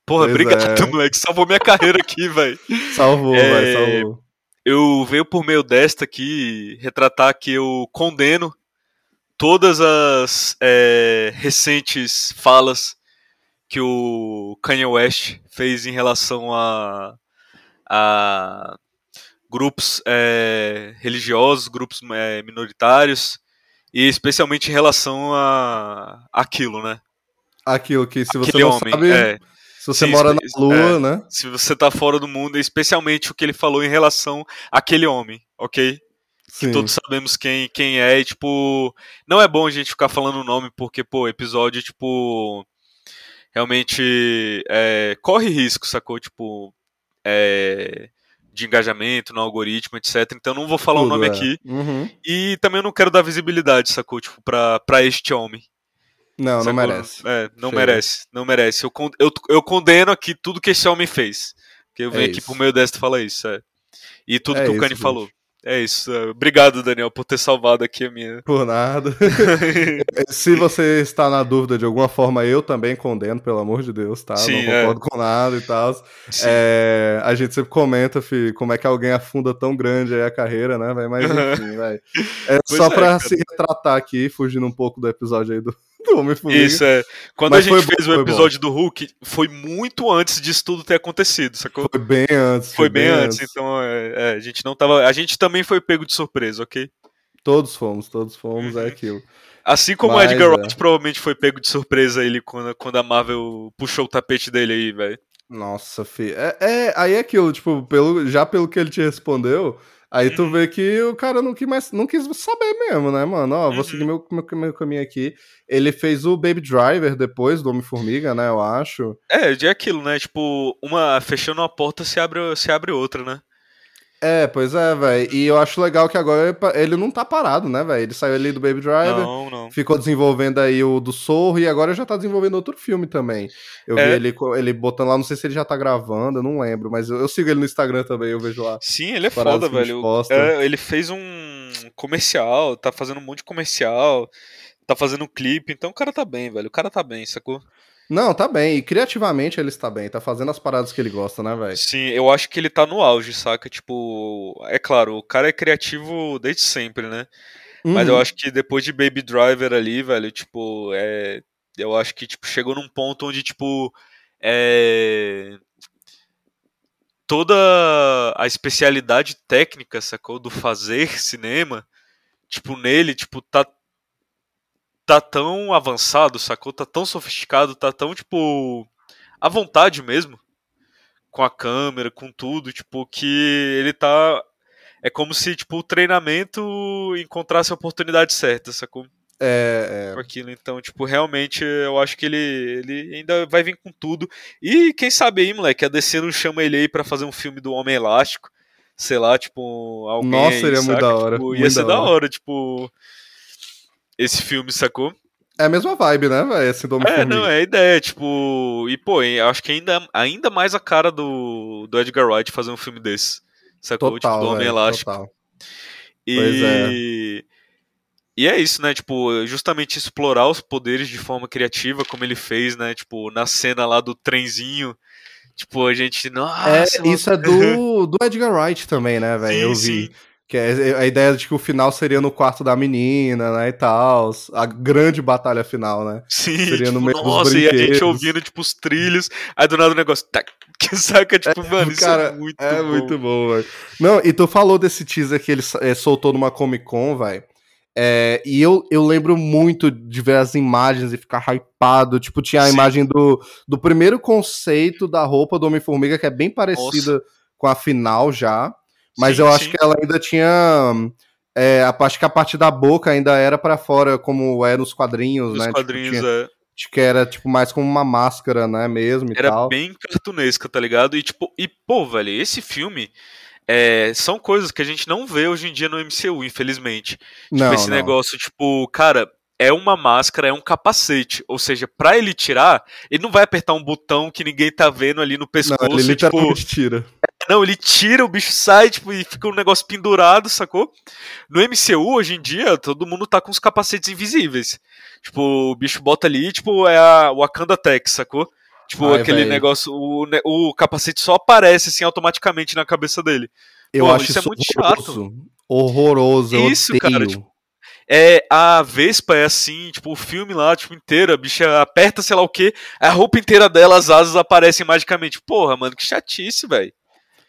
Porra, Pois obrigado, é. moleque. Salvou minha carreira aqui, velho. Salvou, É, velho, salvou. Eu veio por meio desta aqui retratar que eu condeno todas as é, recentes falas que o Kanye West fez em relação a, a grupos é, religiosos, grupos é, minoritários, e especialmente em relação a aquilo, né? Aquilo que se você Aquele não homem. sabe, é. se você sim, mora na lua, é. né? se você tá fora do mundo, especialmente o que ele falou em relação àquele homem, ok? Sim. Todos sabemos quem, quem é e, tipo, não é bom a gente ficar falando o nome porque, pô, episódio, tipo, realmente é, corre risco, sacou? Tipo, é, de engajamento no algoritmo, etc. Então não vou falar o Tudo, nome é. aqui. Uhum. E também eu não quero dar visibilidade, sacou? Tipo, pra, pra este homem. Não, não sacou? merece. É, não Chega. merece, não merece. Eu, eu, eu condeno aqui tudo que esse homem fez. Porque eu venho É aqui isso. por meio desta falar isso, é. E tudo É que o Kanye falou. É isso. é. Obrigado, Daniel, por ter salvado aqui a minha. Por nada. Se você está na dúvida de alguma forma, eu também condeno, pelo amor de Deus, tá? Sim, não é. concordo com nada e tal. É, a gente sempre comenta, fi, como é que alguém afunda tão grande aí a carreira, né, velho? Mas enfim, velho. É Pois só é, pra cara. se retratar aqui, fugindo um pouco do episódio aí do, do Homem-Formiga. Isso, é. Quando Mas a gente fez o episódio do Hulk, foi muito antes disso tudo ter acontecido, sacou? Foi bem antes. Foi bem antes, então é, é, a gente não tava. A gente também foi pego de surpresa, ok? Todos fomos, todos fomos, Uhum. é aquilo. Assim como Mas, o Edgar é. Wright provavelmente foi pego de surpresa ele quando, quando a Marvel puxou o tapete dele aí, velho. Nossa, fi. É, é, aí é aquilo, tipo, pelo, já pelo que ele te respondeu, aí tu Uhum. vê que o cara não quis, mais, não quis saber mesmo, né, mano? Ó, vou Uhum. seguir meu, meu, meu caminho aqui. Ele fez o Baby Driver depois do Homem-Formiga, né, eu acho. É, é aquilo, né? Tipo, uma fechando uma porta se abre, se abre outra, né? É, pois é, velho. E eu acho legal que agora ele ele não tá parado, né, velho? Ele saiu ali do Baby Driver. Não, não. Ficou desenvolvendo aí o do Sorro e agora já tá desenvolvendo outro filme também. Eu vi É. ele, co- ele botando lá, não sei se ele já tá gravando, eu não lembro, mas eu, eu sigo ele no Instagram também, eu vejo lá. Sim, ele é foda, velho. É, ele fez um comercial, tá fazendo um monte de comercial, tá fazendo um clipe, então o cara tá bem, velho. O cara tá bem, sacou? Não, tá bem. E criativamente ele está bem, tá fazendo as paradas que ele gosta, né, velho? Sim, eu acho que ele tá no auge, saca? Tipo, é claro, o cara é criativo desde sempre, né? Mas eu Uhum. acho que depois de Baby Driver ali, velho, tipo, é. Eu acho que, tipo, chegou num ponto onde, tipo, é. Toda a especialidade técnica, sacou? Do fazer cinema, tipo, nele, tipo, tá tá tão avançado, sacou? Tá tão sofisticado, tá tão, tipo, à vontade mesmo. Com a câmera, com tudo, tipo, que ele tá. É como se, tipo, o treinamento encontrasse a oportunidade certa, sacou? É, Com aquilo. Então, tipo, realmente eu acho que ele, ele ainda vai vir com tudo. E quem sabe aí, moleque, a DC não chama ele aí pra fazer um filme do Homem Elástico. Sei lá, tipo, alguém. Nossa, aí, seria muito saca? da hora, Tipo, ia muito ser da da hora. hora, tipo. Esse filme, sacou? é a mesma vibe, né, velho? Esse do É, não, é a ideia, tipo. E, pô, eu acho que ainda, ainda mais a cara do, do Edgar Wright fazer um filme desse. Sacou? Total, tipo, do Homem Elástico. total. E... Pois é. E é isso, né? Tipo, justamente explorar os poderes de forma criativa, como ele fez, né? Tipo, na cena lá do trenzinho. Tipo, a gente. É, Nossa, isso é do, do Edgar Wright também, né, velho? Eu vi. sim. Que é a ideia de que o final seria no quarto da menina, né, e tal. A grande batalha final, né? Sim, Seria no tipo, meio dos nossa, e a gente brinquedos. ouvindo, tipo, os trilhos, aí do nada o negócio. Tac, que saca, tipo, mano, isso Cara, é muito É bom. muito bom, velho. Não, e tu falou desse teaser que ele eh, soltou numa Comic Con, velho. É, e eu, eu lembro muito de ver as imagens e ficar hypado. Tipo, tinha a Sim. imagem do, do primeiro conceito da roupa do Homem-Formiga, que é bem parecida com a final já. Mas Sim, eu acho sim. que ela ainda tinha. É, a- acho que a parte da boca ainda era pra fora, como é nos quadrinhos, Nos né? Tipo, quadrinhos, tinha- é. acho que era tipo mais como uma máscara, né? Mesmo e Era tal. bem cartunesca, tá ligado? E tipo, e pô, velho, esse filme é, são coisas que a gente não vê hoje em dia no MCU, infelizmente. Não, tipo, esse não. negócio, tipo, cara, é uma máscara, é um capacete. Ou seja, pra ele tirar, ele não vai apertar um botão que ninguém tá vendo ali no Não, pescoço. ele e, tipo, literalmente tira. Não, ele tira, o bicho sai, tipo, e fica um negócio pendurado, sacou? No MCU, hoje em dia, todo mundo tá com os capacetes invisíveis. Tipo, o bicho bota ali, tipo, é a Wakanda Tech, sacou? Tipo, Ai, aquele véi. negócio, o, o capacete só aparece, assim, automaticamente na cabeça dele. Eu Pô, acho isso isso, é muito chato. horroroso. Horroroso, eu Isso, cara, tipo, É, a Vespa é assim, tipo, o filme lá, tipo, inteiro, a bicha aperta sei lá o que, a roupa inteira dela, as asas aparecem magicamente. Porra, mano, que chatice, velho.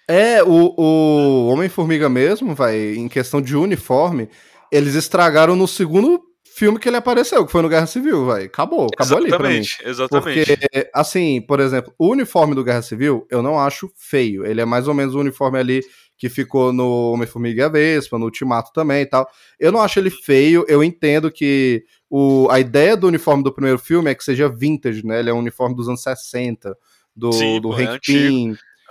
É, o, o Homem-Formiga mesmo, vai, em questão de uniforme, eles estragaram no segundo filme que ele apareceu, que foi no Guerra Civil, vai. Acabou, acabou ali pra mim. Exatamente, exatamente. Porque, assim, por exemplo, o uniforme do Guerra Civil eu não acho feio. Ele é mais ou menos o uniforme ali que ficou no Homem-Formiga e a Vespa, no Ultimato também e tal. Eu não acho ele feio, eu entendo que o, a ideia do uniforme do primeiro filme é que seja vintage, né? Ele é um uniforme dos anos 60, do, Sim, do pô, é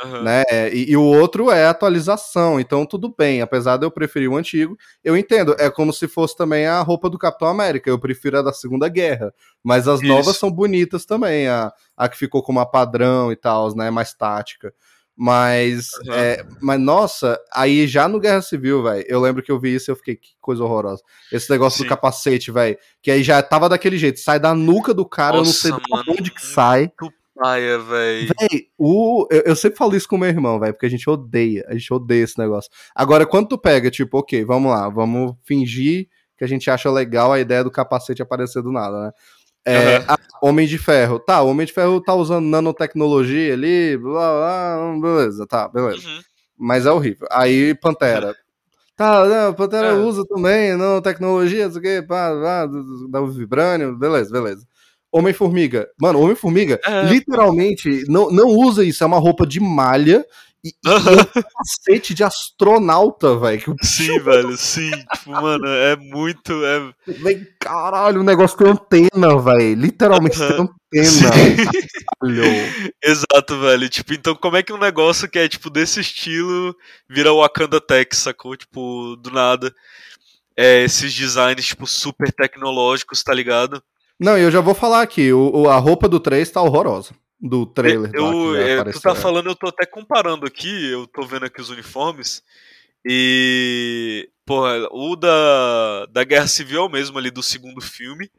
Aham. né? E, e o outro é atualização, então tudo bem. Apesar de eu preferir o antigo, eu entendo. É como se fosse também a roupa do Capitão América. Eu prefiro a da Segunda Guerra. Mas as Isso. novas são bonitas também. A, a que ficou como a padrão e tal, né? Mais tática. Mas, Aham. é, mas nossa, aí já no Guerra Civil, velho, eu lembro que eu vi isso e eu fiquei, que coisa horrorosa. Esse negócio Sim. do capacete, velho, que aí já tava daquele jeito, sai da nuca do cara, eu não sei Nossa, de mano, onde que sai. Paia, velho. O, eu, eu sempre falo isso com meu irmão, velho, porque a gente odeia, a gente odeia esse negócio. Agora, quando tu pega, tipo, ok, vamos lá, vamos fingir que a gente acha legal a ideia do capacete aparecer do nada, né? É, ah, Homem de Ferro, tá, o Homem de Ferro tá usando nanotecnologia ali, blá, blá, beleza, tá, beleza. Uhum. Mas é horrível. Aí, Pantera. Tá, não, Pantera É. usa também, não, tecnologia, não sei o quê, pá, pá, dá o vibrânio, beleza, beleza. Homem-Formiga. Mano, Homem-Formiga, É. literalmente, não, não usa isso, é uma roupa de malha e, e um capacete de astronauta, velho. Sim, velho, sim. Tipo, mano, é muito. É... Véi, caralho, o negócio tem antena, velho. Literalmente tem Aham. antena. Exato, velho. Tipo, então como é que um negócio que é, tipo, desse estilo vira o Wakanda Tech, sacou? Tipo, do nada. É, esses designs, tipo, super tecnológicos, tá ligado? Não, eu já vou falar aqui, o, a roupa do 3 tá horrorosa. Do trailer Eu, é, tu tá é. falando, eu tô até comparando aqui, eu tô vendo aqui os uniformes. E. Porra, o da, da Guerra Civil é mesmo ali do segundo filme.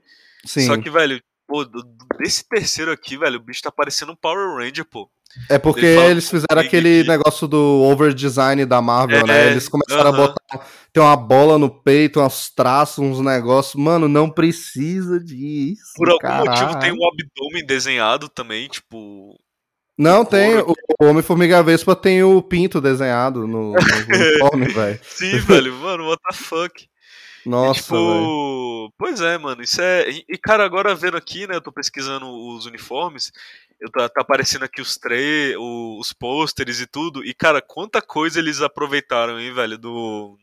Sim. Só que, velho, pô, do- desse terceiro aqui, velho, o bicho tá parecendo um Power Ranger, pô. É porque Ele fala eles fizeram aquele que- negócio do over design da Marvel, É, né? Eles começaram aham. a botar. Tem uma bola no peito, uns traços, uns negócios. Mano, não precisa disso. Por algum caralho. motivo tem um abdômen desenhado também, tipo. Não, tem. O, o Homem-Formiga Vespa tem o pinto desenhado no, no uniforme, velho. Sim, velho, mano, what the fuck. Nossa, e, tipo, pois é, mano, isso é. E, cara, agora vendo aqui, né, eu tô pesquisando os uniformes, eu tá, tá aparecendo aqui os tre os pôsteres e tudo, e cara, quanta coisa eles aproveitaram, hein, velho, do.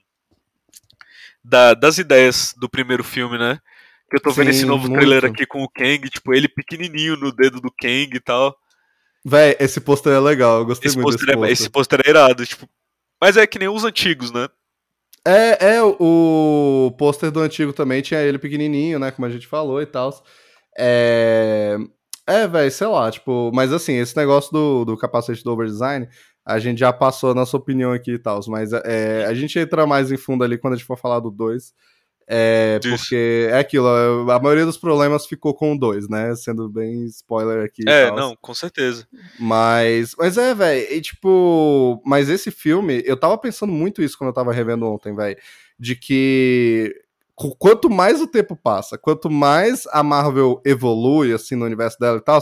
Da, das ideias do primeiro filme, né? Que eu tô vendo Sim, esse novo muito. trailer aqui com o Kang, tipo, ele pequenininho no dedo do Kang e tal. Véi, esse pôster é legal, eu gostei Esse muito pôster, desse é, esse pôster é irado, tipo. Mas é que nem os antigos, né? É, é, o pôster do antigo também tinha ele pequenininho, né, como a gente falou e tal. É, é velho, sei lá, tipo, mas assim, esse negócio do, do capacete do overdesign, a gente já passou a nossa opinião aqui e tal, mas é, a gente entra mais em fundo ali quando a gente for falar do 2. É, porque é aquilo, a maioria dos problemas ficou com o 2, né? Sendo bem spoiler aqui. É, não, com certeza. Mas, mas é, velho, e tipo, mas esse filme, eu tava pensando muito isso quando eu tava revendo ontem, velho, de que qu- quanto mais o tempo passa, quanto mais a Marvel evolui, assim, no universo dela e tal,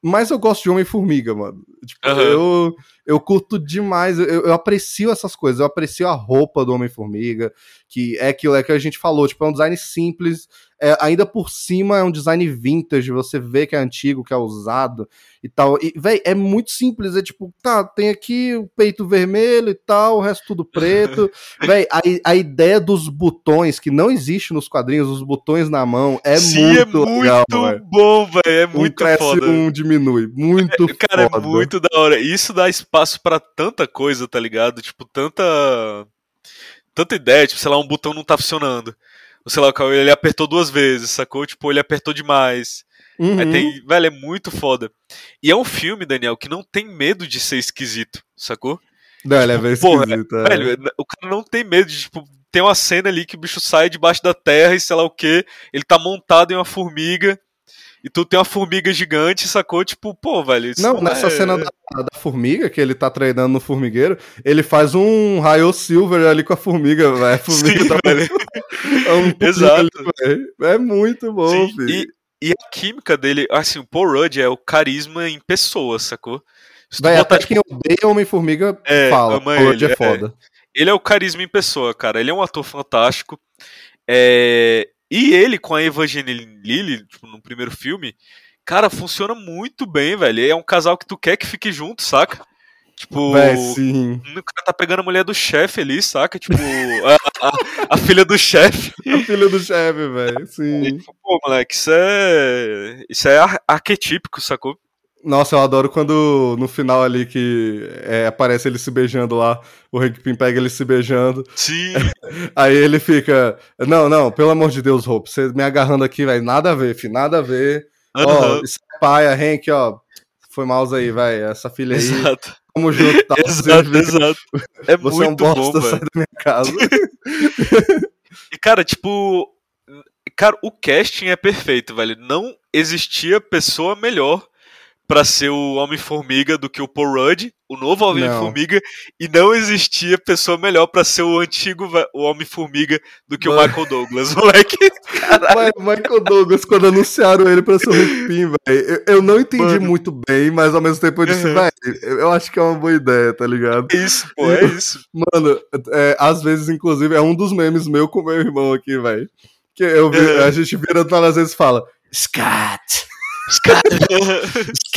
mais eu gosto de Homem-Formiga, mano. Tipo, Aham. eu, eu curto demais, eu, eu aprecio essas coisas, eu aprecio a roupa do Homem-Formiga, que é aquilo é que a gente falou, tipo, é um design simples, é, ainda por cima é um design vintage, você vê que é antigo, que é usado e tal. E, véi, é muito simples, é tipo, tá, tem aqui o peito vermelho e tal, o resto tudo preto. véi, a, a ideia dos botões, que não existe nos quadrinhos, os botões na mão, é Sim, muito é legal, muito véi. bom, velho. É Um muito cresce, foda. um diminui. Muito Cara, foda. é muito da hora. Isso dá espaço pra tanta coisa, tá ligado? Tipo, tanta. Tanta ideia, tipo, sei lá, um botão não tá funcionando. Ou sei lá, o cara, ele apertou duas vezes, sacou? Tipo, ele apertou demais. Uhum. Aí tem. Velho, é muito foda. E é um filme, Daniel, que não tem medo de ser esquisito, sacou? Não, ele é bem Porra, esquisito. é. Velho, o cara não tem medo de, tipo, tem uma cena ali que o bicho sai debaixo da terra e sei lá o que, ele tá montado em uma formiga, e tu tem uma formiga gigante, sacou? Tipo, pô, velho, Não, nessa é- cena da, da formiga, que ele tá treinando no formigueiro, ele faz um raio silver ali com a formiga, velho. A formiga Sim, tá velho. é um Exato. ali, velho. É muito bom, Sim, filho. e, e a química dele, assim, o Paul Rudd é o carisma em pessoa, sacou? Véi, botar, até quem odeia Homem-Formiga É, fala. Lord ele, é é. foda. Ele é o carisma em pessoa, cara. Ele é um ator fantástico. É, E ele com a Evangeline Lilly, tipo, no primeiro filme, cara, funciona muito bem, velho. É um casal que tu quer que fique junto, saca? Tipo, sim. o cara tá pegando a mulher do chefe ali, saca? Tipo, a, a- a filha do chefe. A filha do chefe, velho. E, Sim. tipo, Pô, moleque, isso é. Isso é ar- arquetípico, sacou? Nossa, eu adoro quando no final ali que é, aparece ele se beijando lá, o Hank Pym pega ele se beijando. Sim, Aí ele fica. Não, não, pelo amor de Deus, Hope, você me agarrando aqui, velho. Nada a ver, filho, nada a ver. Ó, aham, isso é paia, Hank, ó. Foi mouse aí, velho. Essa filha aí. exato. Tamo junto, tá? Exato, exato. É Você é um muito bom, bosta, velho. sai da minha casa. E, cara, tipo. Cara, o casting é perfeito, velho. Não existia pessoa melhor pra ser o Homem-Formiga do que o Paul Rudd, o novo Homem-Formiga, e não existia pessoa melhor pra ser o antigo o Homem-Formiga do que o Mano. Michael Douglas, moleque. Mas o Michael Douglas, quando anunciaram ele pra ser o Pym, velho, eu, não entendi Mano. muito bem, mas ao mesmo tempo eu disse, Uhum. velho, eu acho que é uma boa ideia, tá ligado? É isso, pô, é isso. Mano, é, às vezes, inclusive, é um dos memes meu com meu irmão aqui, velho. Que eu vi, É. a gente vira às vezes e fala, Scott, Scott.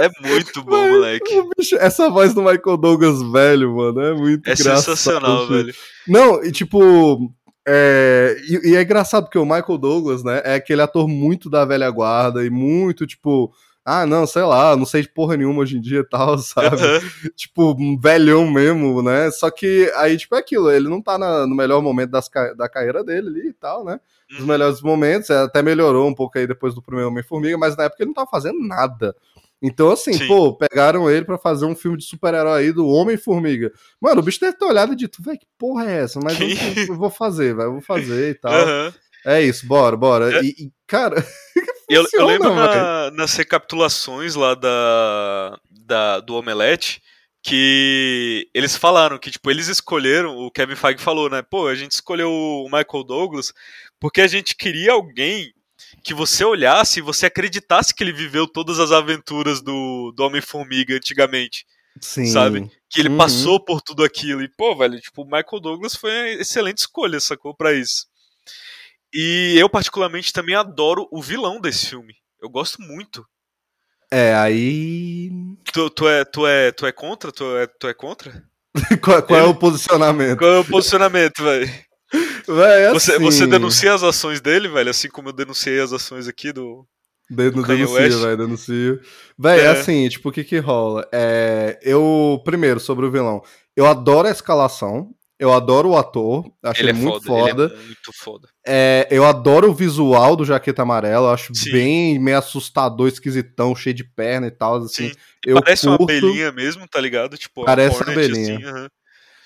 é muito bom, Mas, moleque. bicho- essa voz do Michael Douglas velho, mano, é muito É engraçado. sensacional, velho. Não, e tipo. É, e, e é engraçado porque o Michael Douglas, né, é aquele ator muito da velha guarda e muito, tipo, ah, não, sei lá, não sei de porra nenhuma hoje em dia e tal, sabe? Aham. tipo, um velhão mesmo, né? Só que aí, tipo, é aquilo, ele não tá na- no melhor momento das da carreira dele ali e tal, né? Os Uhum. melhores momentos, é, até melhorou um pouco aí depois do primeiro Homem-Formiga, mas na época ele não tava fazendo nada. Então, assim, Sim. pô, pegaram ele pra fazer um filme de super-herói aí do Homem-Formiga. Mano, o bicho deve ter olhado e dito, velho, que porra é essa? Mas eu, eu vou fazer, velho, eu vou fazer e tal. Aham. É isso, bora, bora. É. E, e, cara, Eu, eu lembro na- nas recapitulações lá da, da- do Omelete que eles falaram que, tipo, eles escolheram, o Kevin Feige falou, né? Pô, a gente escolheu o Michael Douglas porque a gente queria alguém que você olhasse e você acreditasse que ele viveu todas as aventuras do, do Homem-Formiga antigamente. Sim. sabe? Que ele Uhum. passou por tudo aquilo. E, pô, velho, tipo, o Michael Douglas foi uma excelente escolha, sacou? Pra isso. E eu, particularmente, também adoro o vilão desse filme. Eu gosto muito. É, aí. Tu, tu, é, tu, é, tu é contra? Tu é, tu é contra? qual qual é o posicionamento? Qual é o posicionamento, velho? Véi, é Você, assim, você denuncia as ações dele, velho, assim como eu denunciei as ações aqui do. Den- Kanye Denuncio, velho, denuncio. Véi, é. É. assim, tipo, o que que rola? É, eu, primeiro, sobre o vilão. Eu adoro a escalação, eu adoro o ator, acho Ele ele, é muito foda, foda. Ele é muito foda. É, eu adoro o visual do Jaqueta Amarela, acho Sim. bem meio assustador, esquisitão, cheio de perna e tal, assim. Parece curto, uma abelhinha mesmo, tá ligado? Tipo, Parece uma abelhinha. assim.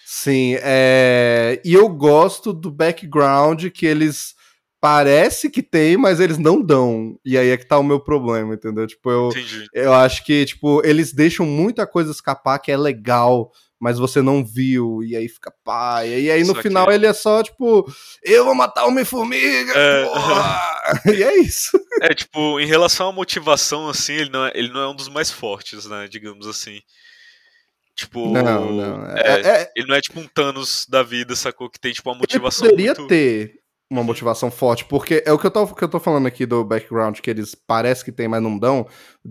Sim, é... e eu gosto do background que eles parece que tem, mas eles não dão. E aí é que tá o meu problema, entendeu? Tipo, eu, Entendi. eu acho que, tipo, eles deixam muita coisa escapar que é legal, mas você não viu, e aí fica pá. E aí no Só que- final ele é só, tipo, eu vou matar Homem-Formiga, É. porra! e é isso. É, tipo, em relação à motivação, assim, ele não é, ele não é um dos mais fortes, né? Digamos assim. Tipo. Não, não. é, É, é- Ele não é tipo um Thanos da vida, sacou? Que tem, tipo, uma ele motivação. poderia muito... ter uma motivação forte, porque é o que eu, tô, que eu tô falando aqui do background, que eles parece que tem, mas não dão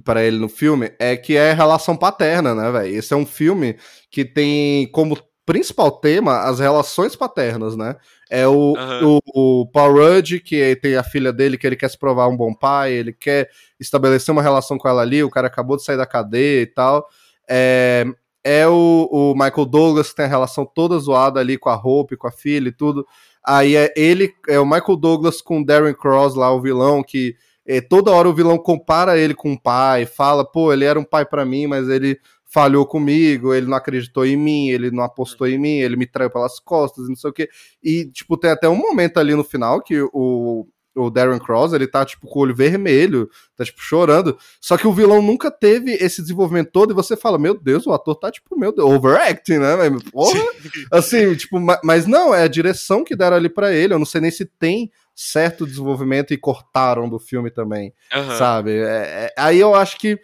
para ele no filme, é que é relação paterna, né, velho? Esse é um filme que tem como principal tema as relações paternas, né? É o, Aham. o, o Paul Rudd, que tem a filha dele, que ele quer se provar um bom pai, ele quer estabelecer uma relação com ela ali, o cara acabou de sair da cadeia e tal. É, é o, o Michael Douglas, que tem a relação toda zoada ali com a Hope, com a filha e tudo. Aí é ele, é o Michael Douglas com o Darren Cross lá, o vilão, que é, toda hora o vilão compara ele com o pai, fala, pô, ele era um pai pra mim, mas ele falhou comigo, ele não acreditou em mim, ele não apostou em mim, ele me traiu pelas costas, não sei o quê. E, tipo, tem até um momento ali no final que o, o Darren Cross, ele tá, tipo, com o olho vermelho, tá, tipo, chorando. Só que o vilão nunca teve esse desenvolvimento todo e você fala, meu Deus, o ator tá, tipo, meu Deus, overacting, né? Porra! Assim, tipo, ma- mas não, é a direção que deram ali pra ele. Eu não sei nem se tem certo desenvolvimento e cortaram do filme também, Aham. sabe? É- é- aí eu acho que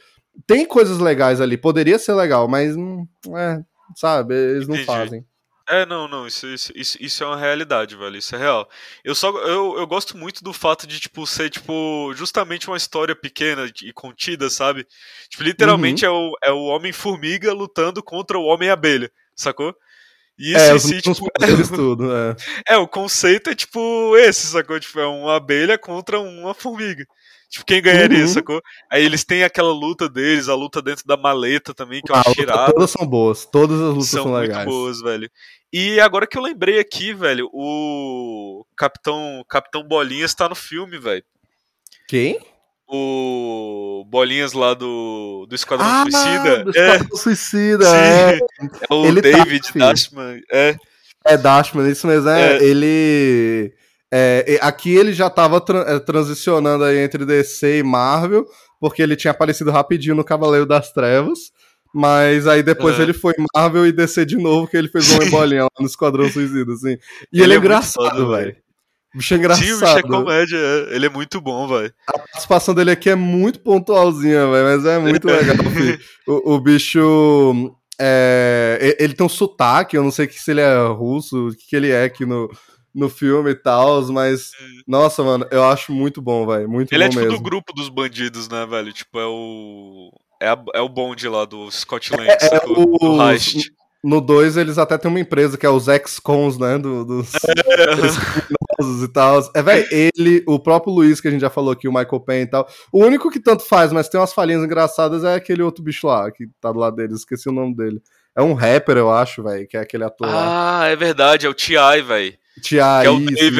tem coisas legais ali, poderia ser legal, mas não, é, sabe? Eles não Entendi. fazem. É, não, não, isso, isso, isso, isso é uma realidade, velho, isso é real. Eu só, eu, eu gosto muito do fato de, tipo, ser, tipo, justamente uma história pequena e contida, sabe? Tipo, literalmente Uhum. é o, é o Homem-Formiga lutando contra o Homem-Abelha, sacou? E isso é, em si, tipo, poderes tudo, é. é, o conceito é, tipo, esse, sacou? Tipo, é uma abelha contra uma formiga. Tipo, quem ganharia, Uhum. sacou? Aí eles têm aquela luta deles, a luta dentro da maleta também, que Ah, acho luta- irado. todas são boas, todas as lutas São são, muito legais. boas, velho. E agora que eu lembrei aqui, velho, o Capitão Capitão Bolinhas tá no filme, velho. Quem? O Bolinhas lá do, do Esquadrão Ah, Suicida. do É, Esquadrão Suicida, sim. é. é o Ele tá, David filho. Dashman. É, É Dashman, isso mesmo. É, É. Ele. é, aqui ele já tava tra- é, transicionando aí entre DC e Marvel, porque ele tinha aparecido rapidinho no Cavaleiro das Trevas. Mas aí depois É. ele foi Marvel e DC de novo, que ele fez um bolinha lá no Esquadrão Suicida, assim. E ele, Ele é é engraçado, velho. Bicho é sim, o bicho é engraçado. comédia. é. Ele é muito bom, velho. A participação dele aqui é muito pontualzinha, velho, mas é muito legal. filho. o, o bicho. é, ele tem um sotaque, eu não sei se ele é russo, o que, que ele é aqui no, no filme e tal, mas. Nossa, mano, eu acho muito bom, velho. Muito Ele é bom tipo mesmo. do grupo dos bandidos, né, velho? Tipo, é o. É, a- é o bonde lá do Scott Lang, É, sacou? o- do Heist. No 2, eles até têm uma empresa que é os ex-cons, né? Do, dos dos criminosos e tal. É, velho, ele, o próprio Luiz, que a gente já falou aqui, o Michael Payne e tal. O único que tanto faz, mas tem umas falhinhas engraçadas, é aquele outro bicho lá, que tá do lado dele. Esqueci o nome dele. É um rapper, eu acho, velho, que é aquele ator lá. Ah, é verdade, é o T.I., velho. Que é o isso,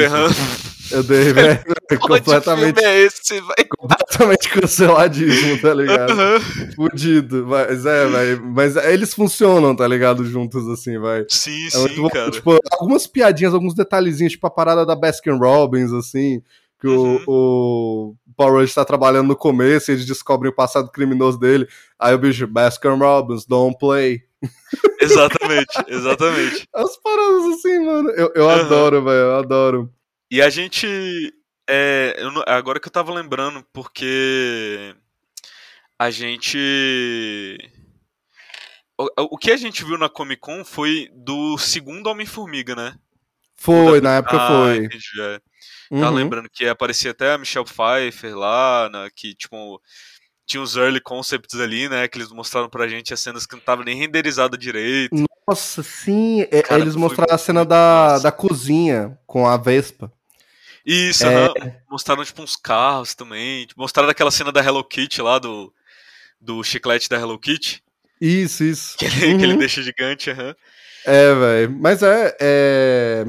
Dave, isso. aham. É o Dave, é completamente, é esse, velho? completamente canceladíssimo, tá ligado? Aham. Fudido. Mas é, velho. Mas eles funcionam, tá ligado? Juntos, assim, vai. Sim, É sim, bom. cara. Tipo, algumas piadinhas, alguns detalhezinhos, tipo a parada da Baskin Robbins, assim, que Uhum. o, o Paul Rudd tá trabalhando no começo e eles descobrem o passado criminoso dele. Aí o bicho, Baskin Robbins, don't play. Exatamente, exatamente. As paradas assim, mano. Eu, eu Aham. adoro, velho, eu adoro. E a gente. é, eu agora que eu tava lembrando, porque. A gente. O, o que a gente viu na Comic Con foi do segundo Homem-Formiga, né? Foi, na época Ah, foi. entendi, é. Uhum. Tá lembrando que aparecia até a Michelle Pfeiffer lá, né, que, tipo, tinha os early concepts ali, né, que eles mostraram pra gente as cenas que não tava nem renderizada direito. Nossa, sim. é- Cara, eles mostraram a cena da, massa. da cozinha com a Vespa. Isso, É. aham. mostraram, tipo, uns carros também. Mostraram aquela cena da Hello Kitty lá, do, do chiclete da Hello Kitty, Isso, isso. que ele, que ele Uhum. deixa gigante, aham. É, velho. Mas é, é.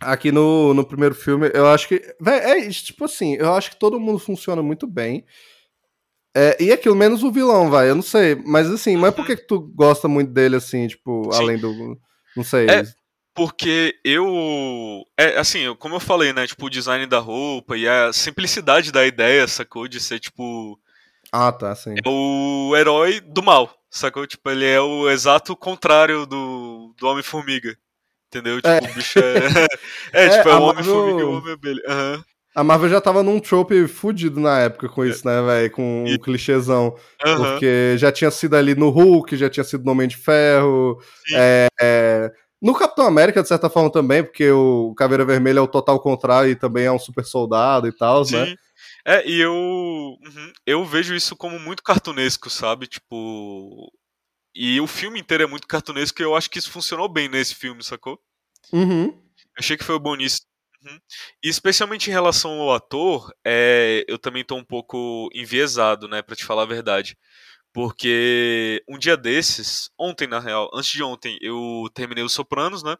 Aqui no, no primeiro filme, eu acho que. Véi, é isso, tipo assim, eu acho que todo mundo funciona muito bem. É, e aquilo, menos o vilão, vai. Eu não sei. Mas assim, mas por que, que tu gosta muito dele, assim, tipo, Uhum. Sim. além do. Não sei. É. Porque eu. É, assim, como eu falei, né? Tipo, o design da roupa e a simplicidade da ideia, sacou? De ser, tipo, Ah, tá, sim. é o herói do mal, sacou? Tipo, ele é o exato contrário do, do Homem-Formiga. Entendeu? Tipo, É. o bicho é. é, É, tipo, é o Homem-Formiga e o Homem-Abelha. Aham. A Marvel já tava num trope fudido na época com isso, né, velho? Com um E- clichêzão. Aham. Porque já tinha sido ali no Hulk, já tinha sido no Homem de Ferro. Sim. é, é, no Capitão América, de certa forma, também, porque o Caveira Vermelha é o total contrário e também é um super soldado e tal, né? Sim. É, e eu. uhum, eu vejo isso como muito cartunesco, sabe? Tipo. E o filme inteiro é muito cartunesco e eu acho que isso funcionou bem nesse filme, sacou? Uhum. Achei que foi bom nisso. Uhum. E especialmente em relação ao ator, é, eu também tô um pouco enviesado, né, pra te falar a verdade. Porque um dia desses, ontem na real, antes de ontem, eu terminei Os Sopranos, né?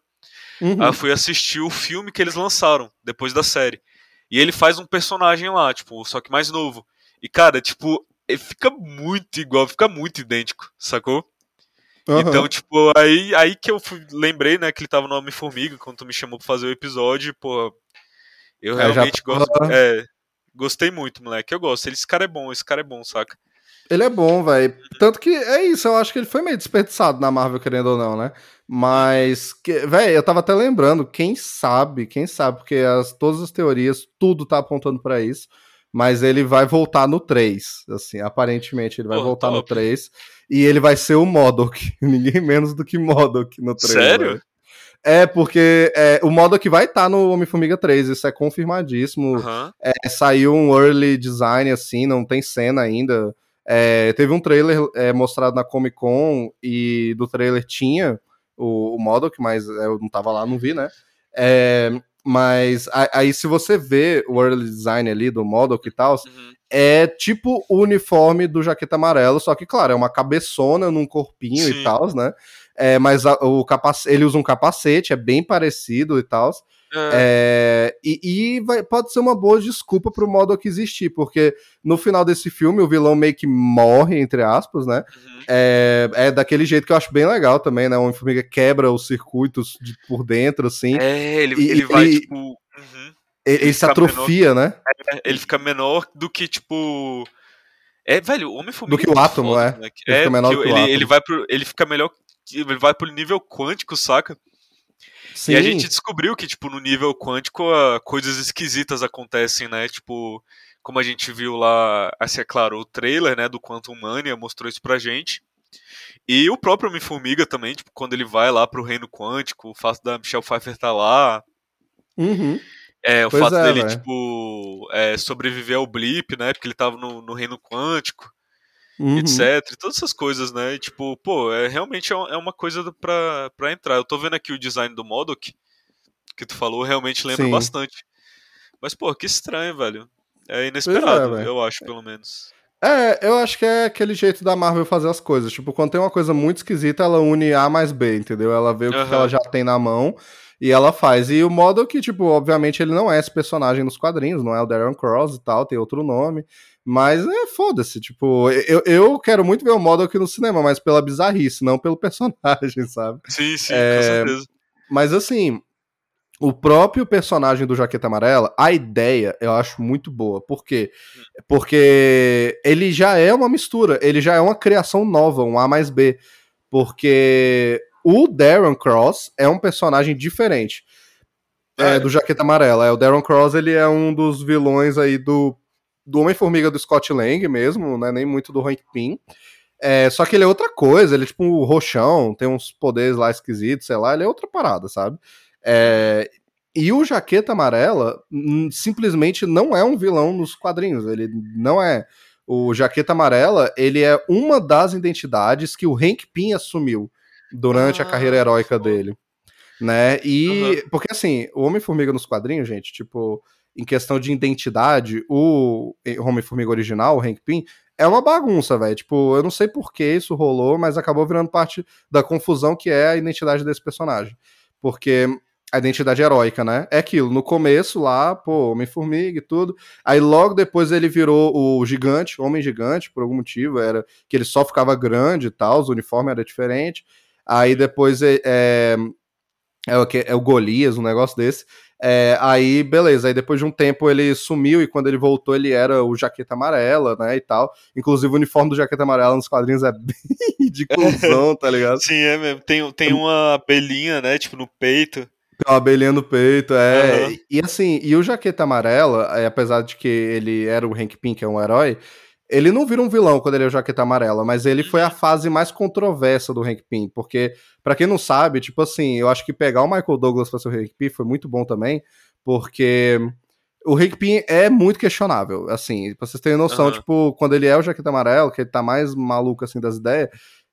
Uhum. Aí eu fui assistir o filme que eles lançaram, depois da série. E ele faz um personagem lá, tipo, só que mais novo. E, cara, tipo, ele fica muito igual, fica muito idêntico, sacou? Aham. Então, tipo, aí, aí que eu fui- lembrei, né, que ele tava no Homem-Formiga quando tu me chamou pra fazer o episódio, pô. Eu É, já realmente tava- gosto. É, gostei muito, moleque. Eu gosto. Ele- Esse cara é bom, esse cara é bom, saca? Ele é bom, velho. Tanto que é isso, eu acho que ele foi meio desperdiçado na Marvel, querendo ou não, né? Mas, velho, eu tava até lembrando, quem sabe, quem sabe, porque as, todas as teorias, tudo tá apontando pra isso. Mas ele vai voltar no 3, assim, aparentemente ele vai Pô, voltar no top. 3. E ele vai ser o Modok, ninguém menos do que Modok no 3. Sério? velho. É, porque é, o Modok vai estar no Homem-Formiga 3, isso é confirmadíssimo. É, saiu um early design assim, não tem cena ainda. É, teve um trailer é, mostrado na Comic Con e do trailer tinha o, o Modok, mas eu não tava lá, não vi, né? É, mas aí se você vê o early design ali do Modok e tal, Uhum. é tipo o uniforme do Jaqueta Amarelo, só que, claro, é uma cabeçona num corpinho Sim. e tal, né? É, mas a- o capac... ele usa um capacete, é bem parecido e tal. É, É, e e vai- pode ser uma boa desculpa pro Modok existir, porque no final desse filme o vilão meio que morre, entre aspas, né? uhum. É, é daquele jeito que eu acho bem legal também, né? O Homem-Formiga quebra os circuitos de- por dentro, assim. É, ele, E- ele vai, e- tipo. uhum. ele, ele se atrofia, né? É, ele fica menor do que, tipo. É, velho, o Homem-Formiga. Do que o muito átomo, foda, é. moleque. Ele fica menor porque do que o ele, átomo. ele vai pro. Ele fica melhor. Ele vai pro nível quântico, saca? Sim. E a gente descobriu que, tipo, no nível quântico, coisas esquisitas acontecem, né? Tipo, como a gente viu lá, assim, é claro, o trailer, né, do Quantum Mania mostrou isso pra gente. E o próprio Homem-Formiga também, tipo, quando ele vai lá pro reino quântico, o fato da Michelle Pfeiffer estar lá, Uhum. é, o Pois fato é, dele, velho. tipo, é, sobreviver ao blip, né, porque ele tava no, no reino quântico, uhum. etc. E todas essas coisas, né, e, tipo, pô, é, realmente é é uma coisa do- pra, pra entrar. Eu tô vendo aqui o design do Modok, que tu falou, realmente lembra Sim. bastante. Mas, pô, que estranho, velho. É inesperado, velho. eu acho, pelo menos. É, eu acho que é aquele jeito da Marvel fazer as coisas. Tipo, quando tem uma coisa muito esquisita, ela une A mais B, entendeu? Ela vê o que, que Aham. ela já tem na mão e ela faz. E o modo que, tipo, obviamente ele não é esse personagem nos quadrinhos, não é o Darren Cross e tal, tem outro nome. Mas é foda-se, tipo, eu, eu quero muito ver o modo aqui no cinema, mas pela bizarrice, não pelo personagem, sabe? Sim, sim, É, com certeza. Mas assim, o próprio personagem do Jaqueta Amarela, a ideia eu acho muito boa. Por quê? Porque ele já é uma mistura, ele já é uma criação nova, um A mais B. Porque o Darren Cross é um personagem diferente é, É. do Jaqueta Amarela. É, o Darren Cross ele é um dos vilões aí do, do Homem-Formiga do Scott Lang mesmo, né? Nem muito do Hank Pym. É, só que ele é outra coisa, ele é tipo um roxão, tem uns poderes lá esquisitos, sei lá, ele é outra parada, sabe? É, e o Jaqueta Amarela hum, simplesmente não é um vilão nos quadrinhos, ele não é. O Jaqueta Amarela, ele é uma das identidades que o Hank Pym assumiu durante Ah, a carreira heróica dele. Né? E. Aham. Porque assim, o Homem-Formiga nos quadrinhos, gente, tipo, em questão de identidade, o Homem-Formiga original, o Hank Pym, é uma bagunça, velho. Tipo, eu não sei por que isso rolou, mas acabou virando parte da confusão que é a identidade desse personagem. Porque a identidade heróica, né? É aquilo, no começo lá, pô, Homem-Formiga e tudo. Aí logo depois ele virou o gigante, Homem Gigante, por algum motivo, era que ele só ficava grande e tal, o uniforme era diferente. Aí depois é, é, é o, é o Golias, um negócio desse. É, aí, beleza, aí depois de um tempo ele sumiu e quando ele voltou ele era o Jaqueta Amarela, né, e tal. Inclusive o uniforme do Jaqueta Amarela nos quadrinhos é bem ridiculzão, tá ligado? Sim, é mesmo. Tem, tem uma abelhinha, né? Tipo, no peito. Tem uma abelhinha no peito, é. Aham. E assim, e o Jaqueta Amarela, é, apesar de que ele era o Hank Pym, que é um herói, ele não vira um vilão quando ele é o Jaqueta Amarela, mas ele foi a fase mais controversa do Hank Pym, porque, pra quem não sabe, tipo assim, eu acho que pegar o Michael Douglas pra ser o Hank Pym foi muito bom também, porque o Hank Pym é muito questionável, assim, pra vocês terem noção, Aham. tipo, quando ele é o Jaqueta Amarela, que ele tá mais maluco, assim, das ideias,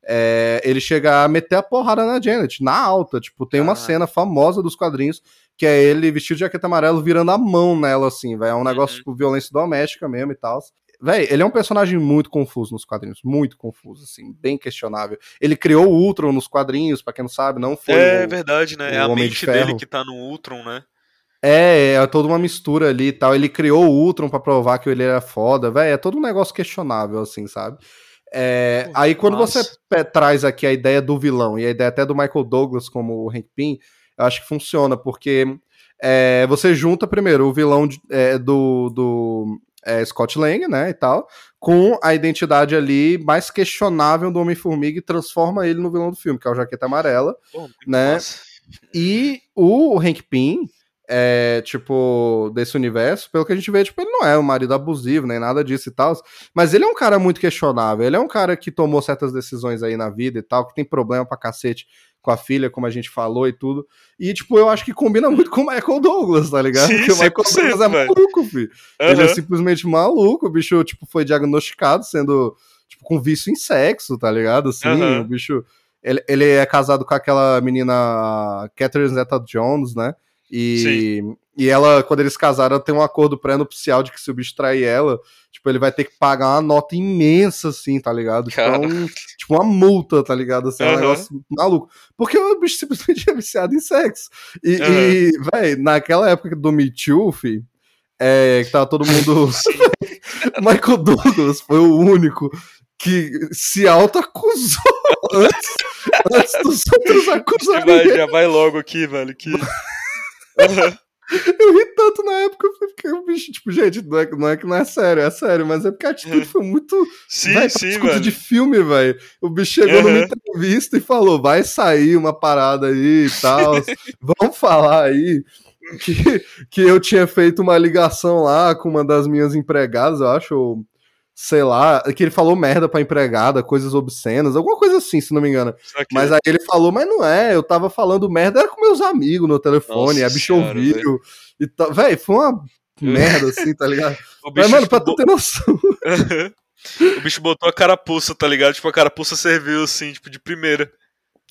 é, ele chega a meter a porrada na Janet, na alta. Tipo, tem uma cena famosa dos quadrinhos que é ele vestido de jaqueta amarelo virando a mão nela, assim, velho. É um negócio, Uhum. tipo, violência doméstica mesmo e tal. Véi, ele é um personagem muito confuso nos quadrinhos, muito confuso, assim, bem questionável. Ele criou o Ultron nos quadrinhos, pra quem não sabe, não foi é o- verdade, né? É a Homem de mente Ferro. dele que tá no Ultron, né? É, é toda uma mistura ali e tal. Ele criou o Ultron pra provar que ele era foda, velho. É todo um negócio questionável, assim, sabe? É, aí quando você traz aqui a ideia do vilão e a ideia até do Michael Douglas como o Hank Pym, eu acho que funciona, porque é, você junta primeiro o vilão de- é, do, do é, Scott Lang, né, e tal, com a identidade ali mais questionável do Homem-Formiga e transforma ele no vilão do filme, que é o Jaqueta Amarela. Muito Né? massa. E o Hank Pym, é, tipo, desse universo, pelo que a gente vê, tipo, ele não é um marido abusivo, nem nada disso e tal, mas ele é um cara muito questionável, ele é um cara que tomou certas decisões aí na vida e tal, que tem problema pra cacete com a filha, como a gente falou e tudo, e, tipo, eu acho que combina muito com o Michael Douglas, tá ligado? Sim, Porque o Michael 100%, Douglas é maluco, filho. Ele é simplesmente maluco, o bicho, tipo, foi diagnosticado sendo, tipo, com vício em sexo, tá ligado? Assim, Aham. o bicho... Ele, ele é casado com aquela menina Catherine Zeta-Jones, né? E, e ela, quando eles casaram, tem um acordo pré-nupcial de que se o bicho trair ela, tipo, ele vai ter que pagar uma nota imensa, assim, tá ligado? Tipo, é um- tipo uma multa, tá ligado? Assim, é um negócio maluco. Porque o bicho simplesmente é viciado em sexo. E, Aham. e véi, naquela época do Me Too, fi, é, que tava todo mundo. Michael Douglas foi o único que se auto-acusou antes, antes dos outros Já acusarem. vai, já vai logo aqui, velho. Que... Eu ri tanto na época, porque o bicho, tipo, gente, não é, não é que não é sério, é sério, mas é porque a atitude foi muito. Sim, véi, sim, velho. de filme, velho. O bicho chegou numa Aham. entrevista e falou: vai sair uma parada aí e tal. Vamos falar aí. Que, que eu tinha feito uma ligação lá com uma das minhas empregadas, eu acho, ou sei lá, que ele falou merda pra empregada, coisas obscenas, alguma coisa assim, se não me engano. Mas aí ele falou, mas não é, eu tava falando merda, era com meus amigos no telefone, Nossa a bicha senhora, ouviu. E tal. Véi, foi uma merda assim, tá ligado? Mas, bicho, mano, pra tu ter noção. o bicho botou a carapuça, tá ligado? Tipo, a carapuça serviu, assim, tipo, de primeira.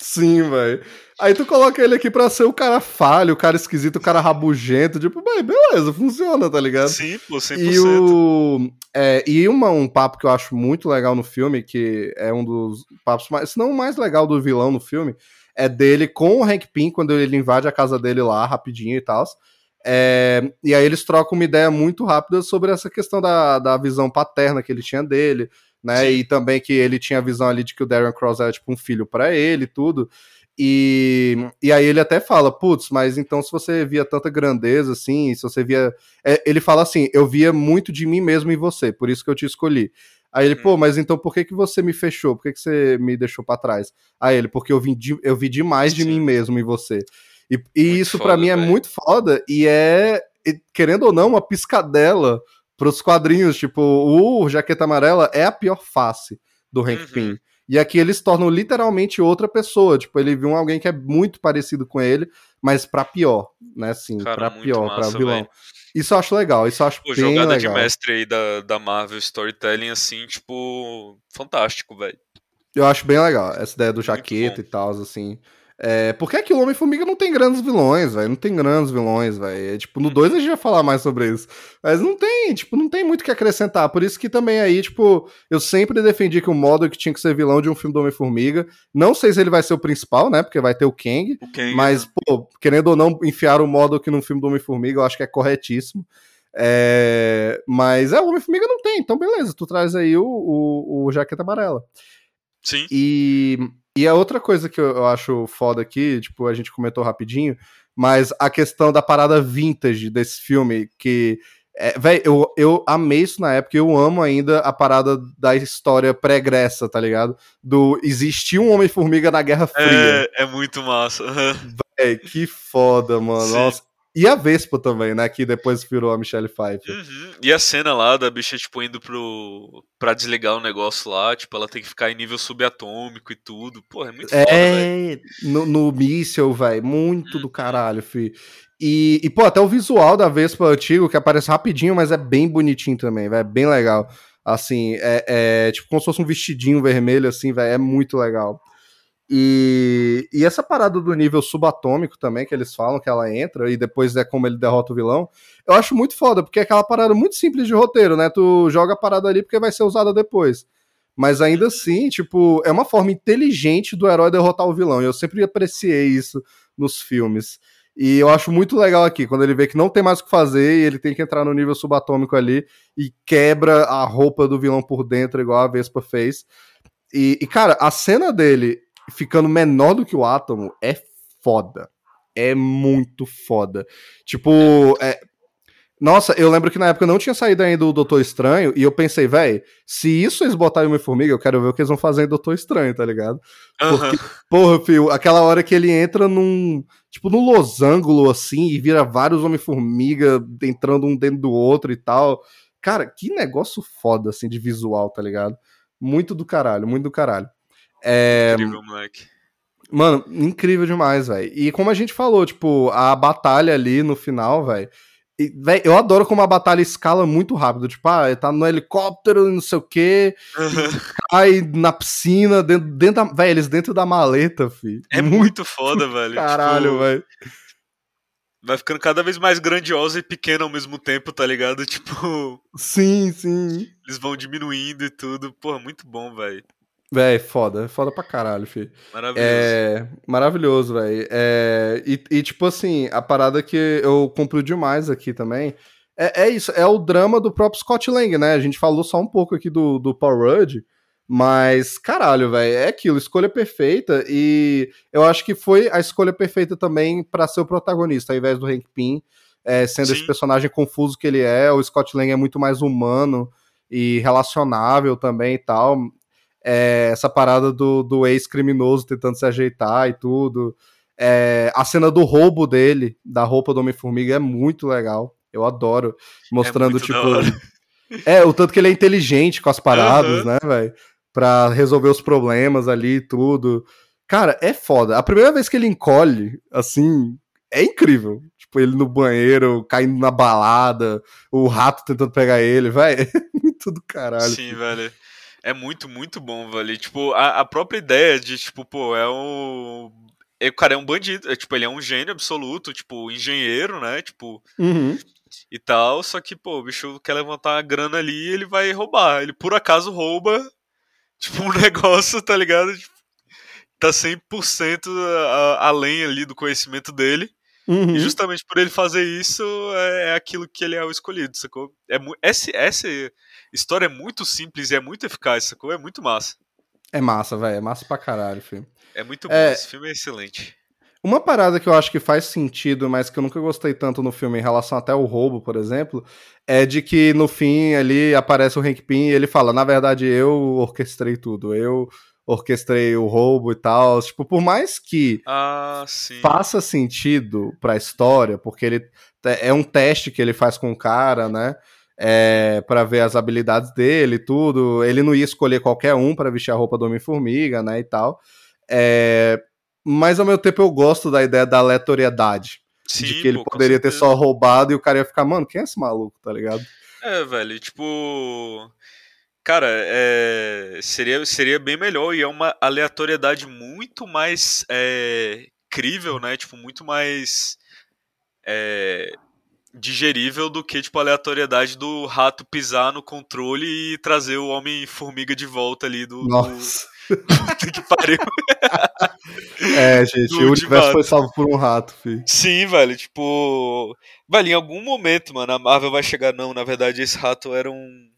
Sim, velho. Aí tu coloca ele aqui pra ser o cara falho, o cara esquisito, o cara rabugento. Tipo, beleza, funciona, tá ligado? Sim, pô, 100%. E, o, é, e uma, um papo que eu acho muito legal no filme, que é um dos papos mais, se não o mais legal do vilão no filme, é dele com o Hank Pym, quando ele invade a casa dele lá, rapidinho e tal. É, e aí eles trocam uma ideia muito rápida sobre essa questão da, da visão paterna que ele tinha dele, né? E também que ele tinha a visão ali de que o Darren Cross era tipo um filho pra ele e tudo. E, e aí ele até fala, putz, mas então se você via tanta grandeza assim, se você via. é, ele fala assim, eu via muito de mim mesmo em você, por isso que eu te escolhi. Aí ele, Hum. pô, mas então por que, que você me fechou? Por que, que você me deixou pra trás? Aí ele, porque eu vi, de- eu vi demais de Sim. mim mesmo em você. E, e isso pra foda, mim é velho. muito foda e é, querendo ou não, uma piscadela pros quadrinhos. Tipo, o Jaqueta Amarela é a pior face do Hank Uhum. Pym. E aqui eles tornam literalmente outra pessoa. Tipo, ele viu alguém que é muito parecido com ele, mas pra pior, né? Sim, Cara, pra pior, pra massa, vilão. velho. Isso eu acho legal, isso eu acho Pô, bem jogada de legal. mestre aí da, da Marvel Storytelling, assim, tipo, fantástico, velho. Eu acho bem legal essa ideia do jaqueta e tal, assim. É, porque aqui o Homem-Formiga não tem grandes vilões, velho. Não tem grandes vilões, velho. É, tipo, no 2 a gente vai falar mais sobre isso. Mas não tem, tipo, não tem muito o que acrescentar. Por isso que também aí, tipo, eu sempre defendi que o Modok tinha que ser vilão de um filme do Homem-Formiga. Não sei se ele vai ser o principal, né? Porque vai ter o Kang. O Kang, Mas, né? pô, querendo ou não, enfiar o Modok num filme do Homem-Formiga, eu acho que é corretíssimo. É, mas é, o Homem-Formiga não tem, então beleza, tu traz aí o, o, o Jaqueta Amarela. Sim. E, e a outra coisa que eu, acho foda aqui, tipo, a gente comentou rapidinho, mas a questão da parada vintage desse filme, que. É, véi, eu, eu amei isso na época, eu amo ainda a parada da história pregressa, tá ligado? Do existir um Homem-Formiga na Guerra Fria. É, é muito massa. É, que foda, mano. Sim. Nossa. E a Vespa também, né? Que depois virou a Michelle Pfeiffer. Uhum. E a cena lá da bicha, tipo, indo pro. pra desligar o negócio lá, tipo, ela tem que ficar em nível subatômico e tudo. Pô, é muito foda, velho. É, no, no míssel, velho. Muito do caralho, fi. E, e, pô, até o visual da Vespa antigo, que aparece rapidinho, mas é bem bonitinho também, velho. É bem legal. Assim, é, é tipo como se fosse um vestidinho vermelho, assim, velho. É muito legal. E, e essa parada do nível subatômico também, que eles falam que ela entra, e depois é como ele derrota o vilão, eu acho muito foda, porque é aquela parada muito simples de roteiro, né? Tu joga a parada ali porque vai ser usada depois. Mas ainda assim, tipo, é uma forma inteligente do herói derrotar o vilão. E eu sempre apreciei isso nos filmes. E eu acho muito legal aqui, quando ele vê que não tem mais o que fazer e ele tem que entrar no nível subatômico ali e quebra a roupa do vilão por dentro, igual a Vespa fez. E, e, cara, a cena dele ficando menor do que o átomo é foda. É muito foda. Tipo, é... Nossa, eu lembro que na época não tinha saído ainda o Doutor Estranho, e eu pensei, velho, se isso eles botarem uma formiga, eu quero ver o que eles vão fazer em Doutor Estranho, tá ligado? Porque, porra, filho, aquela hora que ele entra num. Tipo, num losango assim, e vira vários Homem-Formiga entrando um dentro do outro e tal. Cara, que negócio foda, assim, de visual, tá ligado? Muito do caralho, muito do caralho. É... Incrível, moleque. Mano, incrível demais, velho. E como a gente falou, tipo, a batalha ali no final, velho. Eu adoro como a batalha escala muito rápido. Tipo, ah, tá no helicóptero, não sei o quê, cai na piscina, dentro, dentro da. Velho, eles dentro da maleta, filho. É muito foda, velho. Caralho, tipo, velho. Vai ficando cada vez mais grandiosa e pequena ao mesmo tempo, tá ligado? Tipo. Sim, sim. Eles vão diminuindo e tudo. Porra, muito bom, velho. Véi, foda, foda pra caralho, filho. Maravilhoso. É, maravilhoso, velho. É, e, e, tipo assim, a parada que eu compro demais aqui também é, é, isso, é o drama do próprio Scott Lang, né? A gente falou só um pouco aqui do, do Paul Rudd, mas, caralho, velho, é aquilo, escolha perfeita, e eu acho que foi a escolha perfeita também para ser o protagonista, ao invés do Hank Pym, é, sendo Sim. esse personagem confuso que ele é, o Scott Lang é muito mais humano e relacionável também e tal. É, essa parada do, do ex-criminoso tentando se ajeitar e tudo. É, a cena do roubo dele, da roupa do Homem-Formiga, é muito legal. Eu adoro. Mostrando, muito da tipo. É, o tanto que ele é inteligente com as paradas, Aham. né, velho? Pra resolver os problemas ali e tudo. Cara, é foda. A primeira vez que ele encolhe, assim, é incrível. Tipo, ele no banheiro, caindo na balada, o rato tentando pegar ele, velho. É muito do caralho. Sim, velho. É muito, muito bom, velho. Tipo, a, a própria ideia de, tipo, pô, é um. é- O cara é um bandido, é, tipo, ele é um gênio absoluto, tipo, engenheiro, né? Tipo, Uhum. e tal. Só que, pô, o bicho quer levantar a grana ali e ele vai roubar. Ele por acaso rouba, tipo, um negócio, tá ligado? Tipo, tá 100% a- além ali do conhecimento dele. Uhum. E justamente por ele fazer isso, é, é aquilo que ele é o escolhido, sacou? É, essa, essa história é muito simples e é muito eficaz, sacou? É muito massa. É massa, velho. É massa pra caralho, filho. É muito bom, É. esse filme é excelente. Uma parada que eu acho que faz sentido, mas que eu nunca gostei tanto no filme em relação até ao roubo, por exemplo, é de que no fim ali aparece o Hank Pym e ele fala, na verdade eu orquestrei tudo, eu orquestrei o roubo e tal. Tipo, por mais que Ah, faça sentido pra história, porque ele é um teste que ele faz com o cara, né? É, para ver as habilidades dele tudo. Ele não ia escolher qualquer um para vestir a roupa do Homem-Formiga, né, e tal. É, mas ao mesmo tempo eu gosto da ideia da aleatoriedade. Sim, de que ele pô, poderia ter só roubado e o cara ia ficar, mano, quem é esse maluco, tá ligado? É, velho, tipo. Cara, é, seria, seria bem melhor e é uma aleatoriedade muito mais é, crível, né? Tipo, muito mais é, digerível do que, tipo, a aleatoriedade do rato pisar no controle e trazer o Homem-Formiga de volta ali do. do- Nossa. Puta que pariu. É, gente, Do o universo foi salvo por um rato, filho. Sim, velho, tipo. Velho, em algum momento, mano, a Marvel vai chegar, não, na verdade esse rato era um.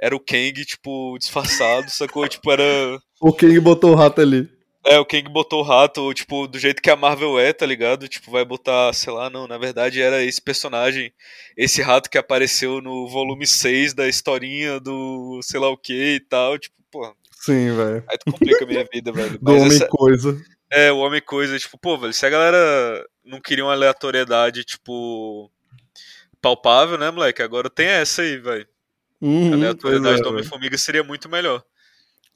Era o Kang, tipo, disfarçado, sacou? Tipo, era. O King botou o rato ali. É, o Kang botou o rato, tipo, do jeito que a Marvel é, tá ligado? Tipo, vai botar, sei lá, não, na verdade era esse personagem, esse rato que apareceu no volume 6 da historinha do sei lá o que e tal, tipo, pô, Sim, velho. aí tu complica a minha vida, velho. Do Homem essa- Coisa. é, o Homem Coisa, tipo, pô, velho, se a galera não queria uma aleatoriedade, tipo, palpável, né, moleque? Agora tem essa aí, velho. A Uhum, aleatoriedade pois é, do. Homem-Formiga seria muito melhor.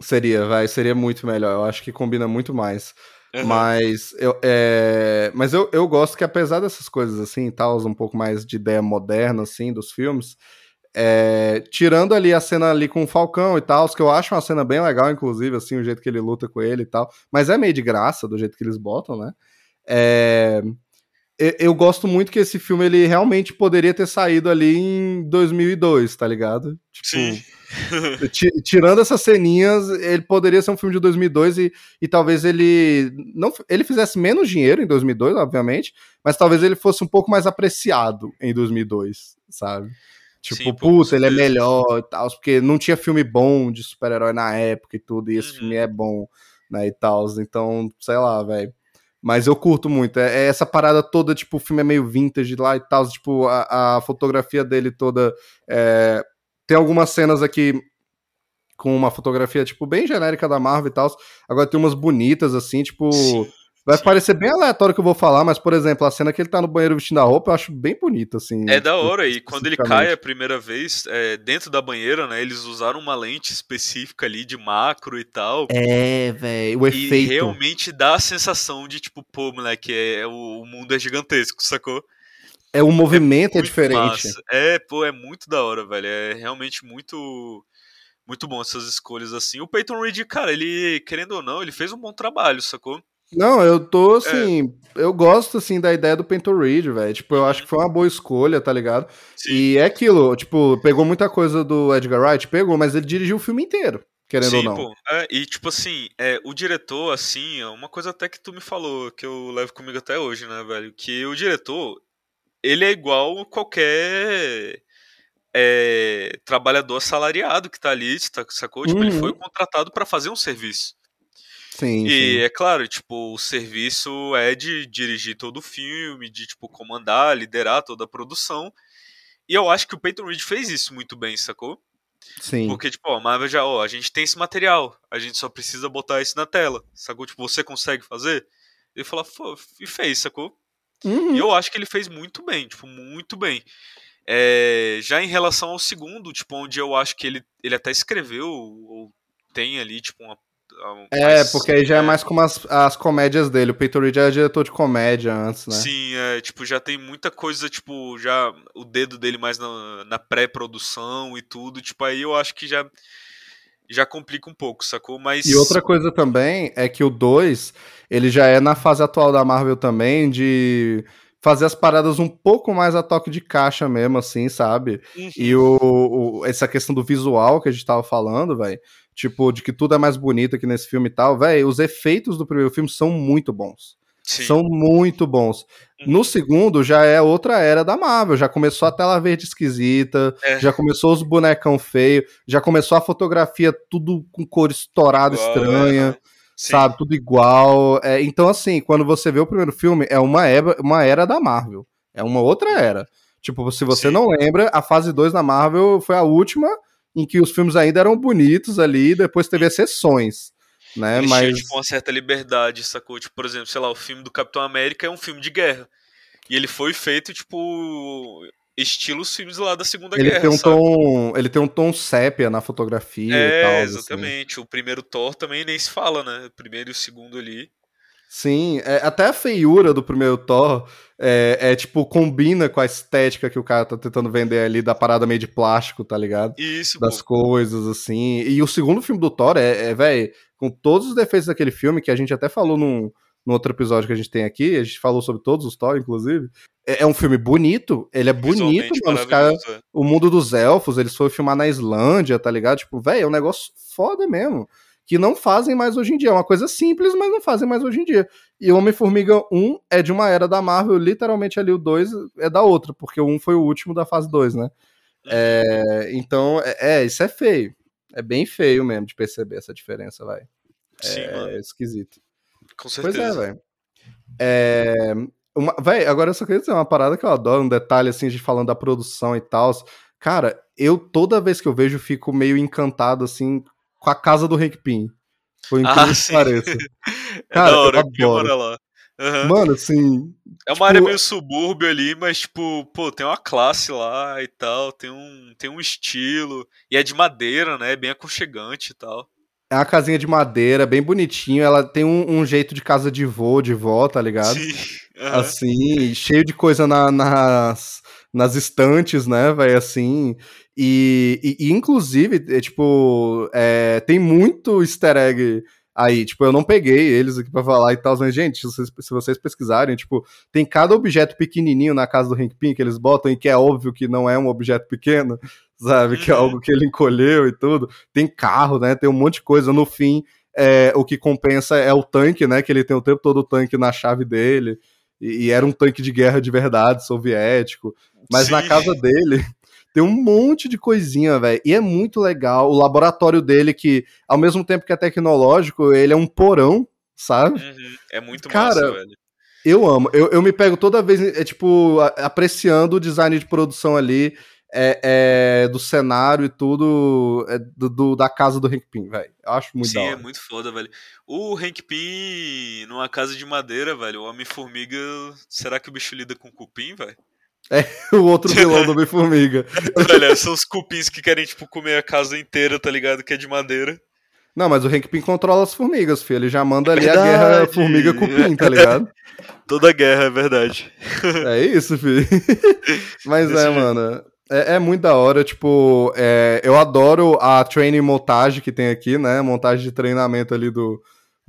Seria, vai, seria muito melhor. Eu acho que combina muito mais. Uhum. Mas eu, é, mas eu, eu gosto que apesar dessas coisas assim e tal, um pouco mais de ideia moderna assim dos filmes, é, tirando ali a cena ali com o Falcão e tal, que eu acho uma cena bem legal, inclusive, assim, o jeito que ele luta com ele e tal, mas é meio de graça do jeito que eles botam, né? É, eu, gosto muito que esse filme ele realmente poderia ter saído ali em 2002, tá ligado? Tipo, Sim. Ti- Tirando essas ceninhas, ele poderia ser um filme de 2002 e, e talvez ele não ele fizesse menos dinheiro em 2002, obviamente, mas talvez ele fosse um pouco mais apreciado em 2002, sabe? Tipo, Sim, com puta, ele é melhor e tal, porque não tinha filme bom de super-herói na época e tudo, e esse Uhum. filme é bom, né, e tal, então, sei lá, velho. Mas eu curto muito, é, é essa parada toda, tipo, o filme é meio vintage lá e tal, tipo, a, a fotografia dele toda é, tem algumas cenas aqui com uma fotografia, tipo, bem genérica da Marvel e tal. Agora tem umas bonitas, assim, tipo. Sim, vai sim. parecer bem aleatório que eu vou falar, mas, por exemplo, a cena que ele tá no banheiro vestindo a roupa, eu acho bem bonita, assim. É da hora, e quando ele cai a primeira vez, é, dentro da banheira, né, eles usaram uma lente específica ali de macro e tal. É, velho, o E efeito. realmente dá a sensação de, tipo, pô, moleque, é, é o, o mundo é gigantesco, sacou? É, o movimento é, Muito diferente. massa. É, pô, é muito da hora, velho. É realmente muito muito bom essas escolhas assim. O Peyton Reed, cara, ele, querendo ou não, ele fez um bom trabalho, sacou? Não, eu É. tô assim. Eu gosto, assim, da ideia do Penton Reed, velho. Tipo, eu acho que foi uma boa escolha, tá ligado? Uhum. Sim. E é aquilo, tipo, pegou muita coisa do Edgar Wright, pegou, mas ele dirigiu o filme inteiro, querendo ou Sim, não. pô. É, e tipo assim, é, o diretor, assim, é uma coisa até que tu me falou, que eu levo comigo até hoje, né, velho? Que o diretor, ele é igual qualquer é, trabalhador assalariado que tá ali, tá- sacou? Tipo, ele Uhum. foi contratado pra fazer um serviço. Sim, E sim. é claro, tipo, o serviço é de dirigir todo o filme, de, tipo, comandar, liderar toda a produção. E eu acho que o Peyton Reed fez isso muito bem, sacou? Sim. Porque, tipo, ó, a Marvel já, ó, a gente tem esse material, a gente só precisa botar isso na tela, sacou? Tipo, você consegue fazer? Ele falou, e fez, sacou? Uhum. E eu acho que ele fez muito bem, tipo, muito bem. É, já em relação ao segundo, tipo, onde eu acho que ele, ele até escreveu, ou tem ali, tipo, uma. Uma- É, mais- porque aí já é mais como as, as comédias dele. O Peyton Reed era diretor de comédia antes, né? Sim, é, tipo, já tem muita coisa, tipo, já o dedo dele mais na, na pré-produção e tudo, tipo, aí eu acho que já já complica um pouco, sacou? Mas E outra coisa também é que o 2, ele já é na fase atual da Marvel também de fazer as paradas um pouco mais a toque de caixa mesmo, assim, sabe? Uhum. E o, o- essa questão do visual que a gente tava falando, velho, tipo, de que tudo é mais bonito aqui nesse filme e tal, velho, os efeitos do primeiro filme são muito bons. Sim. São muito bons. Uhum. No segundo, já é outra era da Marvel. Já começou a tela verde esquisita, É. já começou os bonecão feio, já começou a fotografia tudo com cor estourada, Igual, estranha, é. Sim. sabe? Tudo igual. É, então, assim, quando você vê o primeiro filme, é uma era, uma era da Marvel. É uma outra era. Tipo, se você Sim. não lembra, a fase 2 da Marvel foi a última em que os filmes ainda eram bonitos ali, depois teve exceções. Né? Eles Mas tinham, tipo, uma certa liberdade, sacou? Tipo, por exemplo, sei lá, o filme do Capitão América é um filme de guerra. E ele foi feito, tipo, estilo os filmes lá da Segunda Ele Guerra, tem um sabe? tom, ele tem um tom sépia na fotografia e tal. É, assim. exatamente. O primeiro Thor também nem se fala, né? O primeiro e o segundo ali. Sim, é, até a feiura do primeiro Thor é, é, tipo, combina com a estética que o cara tá tentando vender ali da parada meio de plástico, tá ligado? Isso, Das pô. coisas, assim. E o segundo filme do Thor é, é velho, com todos os defeitos daquele filme, que a gente até falou num, num outro episódio que a gente tem aqui, a gente falou sobre todos os Thor, inclusive. É, é um filme bonito, ele é bonito, mano. Os maravilhoso, é. o mundo dos elfos, eles foram filmar na Islândia, tá ligado? Tipo, velho, é um negócio foda mesmo. Que não fazem mais hoje em dia. É uma coisa simples, mas não fazem mais hoje em dia. E Homem-Formiga 1 é de uma era da Marvel, literalmente ali o 2 é da outra, porque o 1 foi o último da fase 2, né? É, então, é, é, isso é feio. É bem feio mesmo de perceber essa diferença, vai. Sim, É mano. esquisito. Com Pois é, certeza. velho. É, uma- véi, agora eu só queria dizer uma parada que eu adoro, um detalhe assim, de falando da produção e tal. Cara, eu toda vez que eu vejo fico meio encantado assim com a casa do Hank Pym. Por incrível Ah, que sim. pareça. É Cara, da eu hora que adoro. mora lá. Aham. Mano, assim, É uma área tipo- meio subúrbio ali, mas, tipo, pô, tem uma classe lá e tal, tem um, tem um estilo. E é de madeira, né? Bem aconchegante e tal. É uma casinha de madeira, bem bonitinho. Ela tem um, um jeito de casa de vô, de vó, tá ligado? Sim. aham. assim, cheio de coisa na- nas, nas estantes, né, velho, assim, e, e- e, inclusive, é, tipo, é, tem muito easter egg aí, tipo, eu não peguei eles aqui pra falar e tal, mas, gente, se vocês, se vocês pesquisarem, tipo, tem cada objeto pequenininho na casa do Hank Pym que eles botam e que é óbvio que não é um objeto pequeno, sabe, que é Uhum. algo que ele encolheu e tudo, tem carro, né, tem um monte de coisa, no fim, é, o que compensa é o tanque, né, que ele tem o tempo todo o tanque na chave dele, e, e era um tanque de guerra de verdade, soviético. Mas na Sim. casa dele tem um monte de coisinha, velho. E é muito legal. O laboratório dele, que ao mesmo tempo que é tecnológico, ele é um porão, sabe? Uhum. É muito Cara, massa, velho. Eu amo. Eu, eu me pego toda vez, é tipo, a- apreciando o design de produção ali, é, é, do cenário e tudo, é, do, do- da casa do Hank Pym, velho. Eu acho muito Sim, é muito foda, velho. O Hank Pym numa casa de madeira, velho. O Homem-Formiga. Será que o bicho lida com cupim, velho? O outro vilão do Homem-Formiga. velho, são os cupins que querem, tipo, comer a casa inteira, tá ligado? Que é de madeira. Não, mas o Hank Pym controla as formigas, filho. Ele já manda ali a Verdade. guerra formiga-cupim, tá ligado? Toda guerra, é verdade. É isso, filho. Mas Desse é, jeito. mano. É, é muito da hora, tipo, é, eu adoro a training montagem que tem aqui, né? Montagem de treinamento ali do,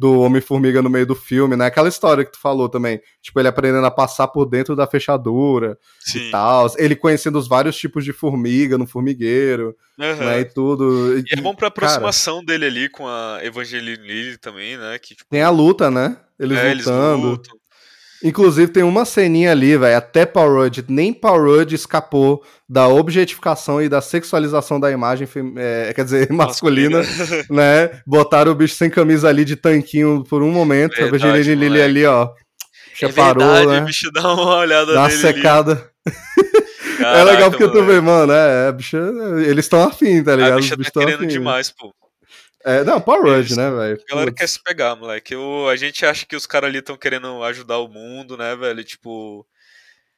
do Homem-Formiga no meio do filme, né? Aquela história que tu falou também. Tipo, ele aprendendo a passar por dentro da fechadura Sim. e tal. Ele conhecendo os vários tipos de formiga no formigueiro, Aham. né? E tudo. E é bom pra Cara, aproximação dele ali com a Evangeline Lilly também, né? Que, tipo, tem a luta, né? Eles é, eles lutando. lutam. Inclusive, tem uma ceninha ali, velho. Até Paul Rudd, nem Paul Rudd escapou da objetificação e da sexualização da imagem, é, quer dizer, masculina, né? Botaram o bicho sem camisa ali de tanquinho por um momento. a Verdade, Virginia Lilly moleque. ali, ó. É Separou, verdade, né? o bicho dá uma olhada Dá nele ali. secada. é Caraca, legal porque tu moleque. vê, mano, é, a bicha, eles estão afim, tá ligado? A bicha tá tão querendo afim. demais, pô. É, não, Rudd, Eles- né, velho? A galera quer se pegar, moleque. Eu, a gente acha que os caras ali estão querendo ajudar o mundo, né, velho? Tipo,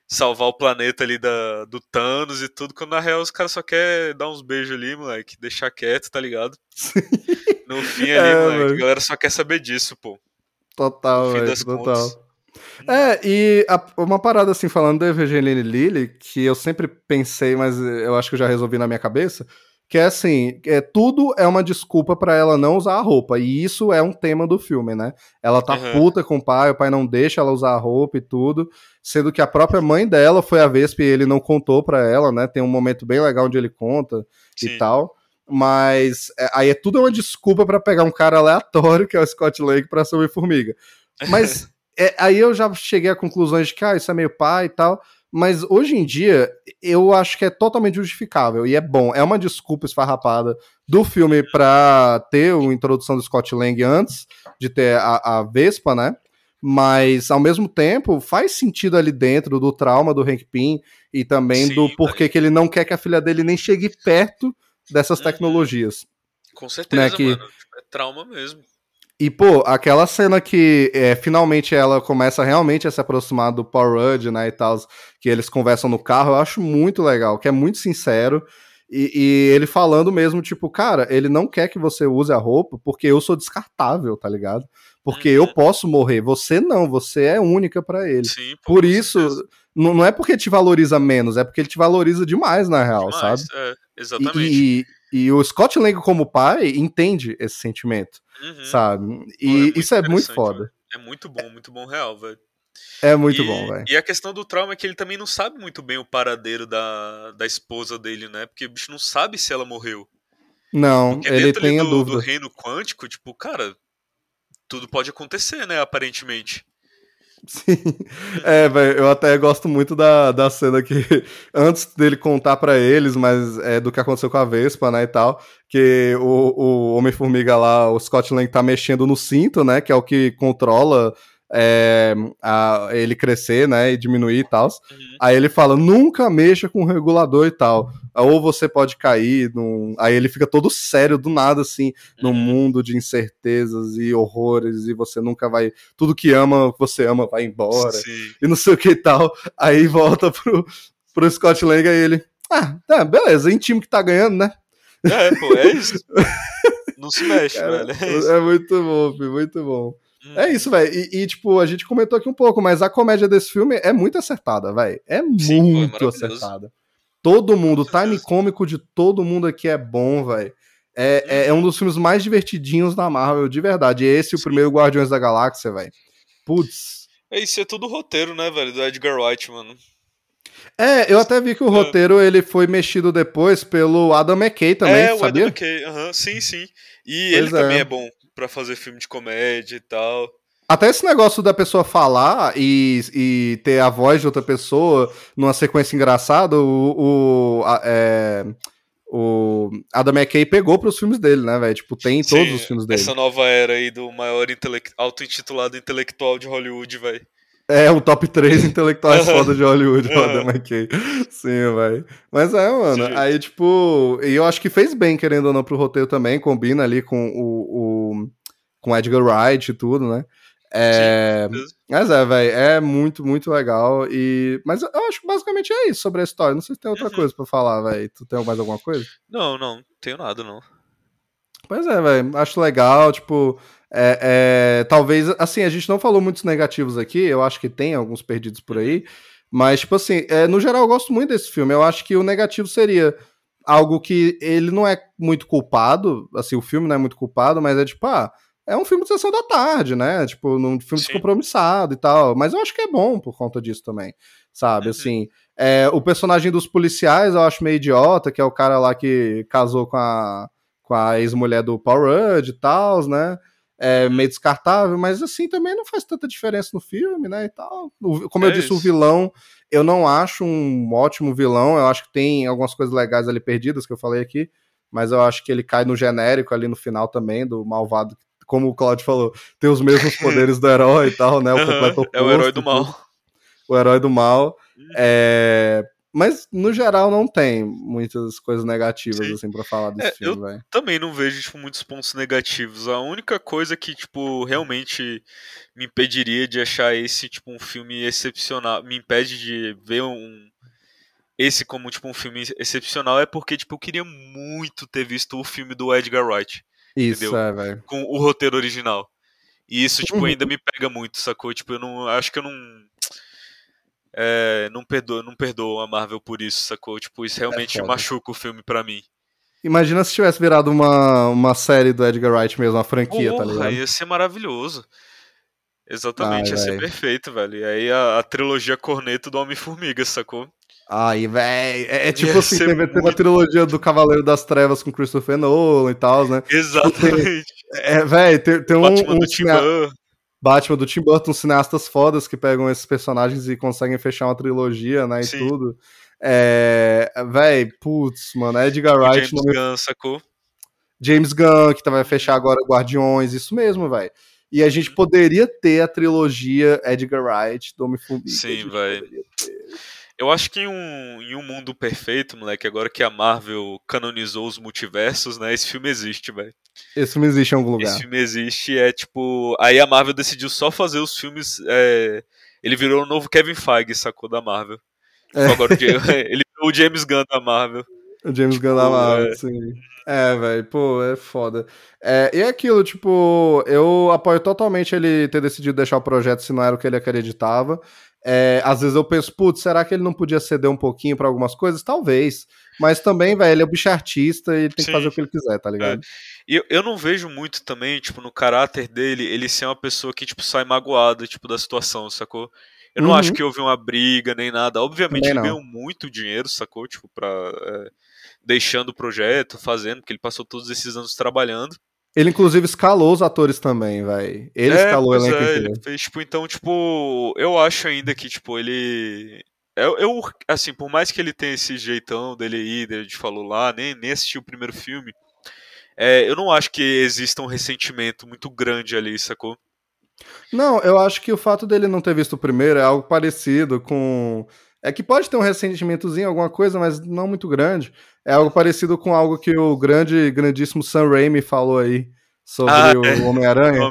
salvar o planeta ali da, do Thanos e tudo, quando na real os caras só querem dar uns beijos ali, moleque, deixar quieto, tá ligado? No fim ali, É, moleque, mano. a galera só quer saber disso, pô. Total, velho, das total. contas. É, e a- uma parada assim, falando da Evangeline Lilly, que eu sempre pensei, mas eu acho que eu já resolvi na minha cabeça, que é assim, é, tudo é uma desculpa pra ela não usar a roupa, e isso é um tema do filme, né? Ela tá Uhum. puta com o pai, o pai não deixa ela usar a roupa e tudo, sendo que a própria mãe dela foi a Vespa e ele não contou pra ela, né? Tem um momento bem legal onde ele conta Sim. e tal. Mas é, aí é tudo uma desculpa pra pegar um cara aleatório, que é o Scott Lake, pra ser formiga. Mas é, aí eu já cheguei a conclusões de que ah, isso é meio pai e tal. Mas hoje em dia, eu acho que é totalmente justificável. E é bom. É uma desculpa esfarrapada do filme pra ter a introdução do Scott Lang antes de ter a, a Vespa, né? Mas, ao mesmo tempo, faz sentido ali dentro do trauma do Hank Pym e também Sim, do porquê que ele não quer que a filha dele nem chegue perto dessas Uhum. tecnologias. Com certeza, Né, que- mano. É trauma mesmo. E, pô, aquela cena que é, finalmente ela começa realmente a se aproximar do Paul Rudd, né, e tal, que eles conversam no carro, eu acho muito legal, que é muito sincero. E, e, ele falando mesmo, tipo, cara, ele não quer que você use a roupa porque eu sou descartável, tá ligado? Porque eu Uhum. posso morrer, você não, você é única pra ele. Sim, pô, Por isso, certeza. não é porque te valoriza menos, é porque ele te valoriza demais, na real, Demais, sabe? É, E- exatamente. E, e, o Scott Lang, como pai, entende esse sentimento, Uhum. sabe? Pô, E isso é muito foda. É muito bom, muito bom real, velho. É muito e, bom, velho. E a questão do trauma é que ele também não sabe muito bem o paradeiro da, da esposa dele, né? Porque o bicho não sabe se ela morreu. Não, Porque ele tem a do, do dúvida. reino quântico, tipo, cara, tudo pode acontecer, né? Aparentemente. Sim. É, velho, eu até gosto muito da, da cena que, antes dele contar pra eles, mas é do que aconteceu com a Vespa, né, e tal, que o, o Homem-Formiga lá, o Scott Lang tá mexendo no cinto, né, que é o que controla é, a- ele crescer, né, e diminuir e tal. Uhum. Aí ele fala, nunca mexa com o regulador e tal. Ou você pode cair num... Aí ele fica todo sério do nada, assim, num Uhum. mundo de incertezas e horrores, e você nunca vai. Tudo que ama, você ama, vai embora. Sim. E não sei o que e tal. Aí volta pro, pro Scott Lang e ele. Ah, tá, beleza, em time que tá ganhando, né? É, pô, é isso. Não se mexe, Cara, velho. É isso. é muito bom, filho, muito bom. Hum. É isso, velho. E, e, tipo, a gente comentou aqui um pouco, mas a comédia desse filme é muito acertada, velho. É Sim, pô, é muito acertada. Todo mundo, o time cômico de todo mundo aqui é bom, velho. É, é, é um dos filmes mais divertidinhos da Marvel, de verdade. Esse e o Sim. primeiro Guardiões da Galáxia, velho. Putz. É isso, é tudo roteiro, né, velho? Do Edgar Wright, mano. É, eu até vi que o É. roteiro ele foi mexido depois pelo Adam McKay também, é, o sabia? Adam McKay, aham, sim, sim. E Pois ele também é. é bom pra fazer filme de comédia e tal. Até esse negócio da pessoa falar e, e ter a voz de outra pessoa numa sequência engraçada, o, o, a- é, o Adam McKay pegou pros filmes dele, né, velho? Tipo, tem em todos Sim, os filmes dele. Essa nova era aí do maior intele- auto-intitulado intelectual de Hollywood, velho. É, o top 3 intelectuais foda de Hollywood, o. Adam McKay. Sim, velho. Mas é, mano. Sim. Aí, tipo. E eu acho que fez bem, querendo ou não, pro roteiro também. Combina ali com o. o com Edgar Wright e tudo, né? É, mas é, velho, é muito, muito legal. E... Mas eu acho que basicamente é isso sobre a história. Não sei se tem outra Uhum. coisa pra falar, velho. Tu tem mais alguma coisa? Não, não, não tenho nada, não. Pois é, velho. Acho legal, tipo. É, é, talvez, assim, a gente não falou muitos negativos aqui, eu acho que tem alguns perdidos por aí, mas, tipo assim, é, no geral eu gosto muito desse filme. Eu acho que o negativo seria algo que ele não é muito culpado, assim, o filme não é muito culpado, mas é tipo, ah, é um filme de sessão da tarde, né? Tipo, num filme Sim. descompromissado e tal, mas eu acho que é bom por conta disso também, sabe? Uhum. Assim, é, o personagem dos policiais eu acho meio idiota, que é o cara lá que casou com a com a ex-mulher do Paul Rudd e tal, né? É meio descartável, mas assim também não faz tanta diferença no filme, né? E tal. O- como eu É disse, o isso. vilão, eu não acho um ótimo vilão. Eu acho que tem algumas coisas legais ali perdidas que eu falei aqui, mas eu acho que ele cai no genérico ali no final também, do malvado. Como o Claudio falou, tem os mesmos poderes do herói e tal, né? O completo é o herói oposto do mal. o herói do mal. É, Mas, no geral, não tem muitas coisas negativas, Sim. assim, pra falar desse É, filme, velho. Também não vejo, tipo, muitos pontos negativos. A única coisa que, tipo, realmente me impediria de achar esse, tipo, um filme excepcional, me impede de ver um esse como, tipo, um filme excepcional é porque, tipo, eu queria muito ter visto o filme do Edgar Wright Isso, entendeu? é, velho. com o roteiro original. E isso, tipo, Uhum. ainda me pega muito, sacou? Tipo, eu não. Acho que eu não. É, não perdoo, não perdoo a Marvel por isso, sacou? Tipo, isso realmente É machuca o filme pra mim. Imagina se tivesse virado uma, uma série do Edgar Wright mesmo, uma franquia, tá Porra, ligado? ia ser maravilhoso. Exatamente, Ai, ia ser perfeito, velho. E aí a, a trilogia Corneto do Homem-Formiga, sacou? Ai, velho. É, é tipo assim, teve, muito- trilogia do Cavaleiro das Trevas com Christopher Nolan e tal, né? Exatamente. É, velho, tem, tem um, Batman um do Tim cinea- Burton. Batman do Tim Burton, cineastas fodas que pegam esses personagens e conseguem fechar uma trilogia, né, e Sim. tudo. É, véi, putz, mano, Edgar Wright, James não me Gunn, sacou? James Gunn, que vai fechar agora Guardiões, isso mesmo, velho. E a gente poderia ter a trilogia Edgar Wright do Homem-Formiga. Sim, a gente véi. poderia ter. Eu acho que em um, em um mundo perfeito, moleque, agora que a Marvel canonizou os multiversos, né? Esse filme existe, velho. Esse filme existe em algum lugar. Esse filme existe, é tipo. Aí a Marvel decidiu só fazer os filmes. é, Ele virou o novo Kevin Feige, sacou? Da Marvel. É. Agora ele virou o James Gunn da Marvel. O James Gunn da Tipo, Marvel, é. sim. É, velho, pô, é foda. É, e é aquilo, tipo, eu apoio totalmente ele ter decidido deixar o projeto se não era o que ele acreditava. É, às vezes eu penso, putz, será que ele não podia ceder um pouquinho pra algumas coisas? Talvez. Mas também, velho, ele é um bicho artista e ele tem que Sim. fazer o que ele quiser, tá ligado? E eu, eu não vejo muito também, tipo, no caráter dele, ele ser uma pessoa que, tipo, sai magoada, tipo, da situação, sacou? Eu não Uhum. acho que houve uma briga nem nada. Obviamente ele ganhou muito dinheiro, sacou? Tipo, pra. é, deixando o projeto, fazendo, porque ele passou todos esses anos trabalhando. Ele, inclusive, escalou os atores também, velho. Ele É, escalou o elenco é, inteiro. fez, tipo, então, tipo, eu acho ainda que, tipo, ele. Eu, eu, assim, por mais que ele tenha esse jeitão dele aí, dele de falou lá, nem, nem assisti o primeiro filme, é, eu não acho que exista um ressentimento muito grande ali, sacou? Não, eu acho que o fato dele não ter visto o primeiro é algo parecido com. É que pode ter um ressentimentozinho, alguma coisa, mas não muito grande. É algo parecido com algo que o grande, grandíssimo Sam Raimi falou aí sobre Ah, o é. Homem-Aranha.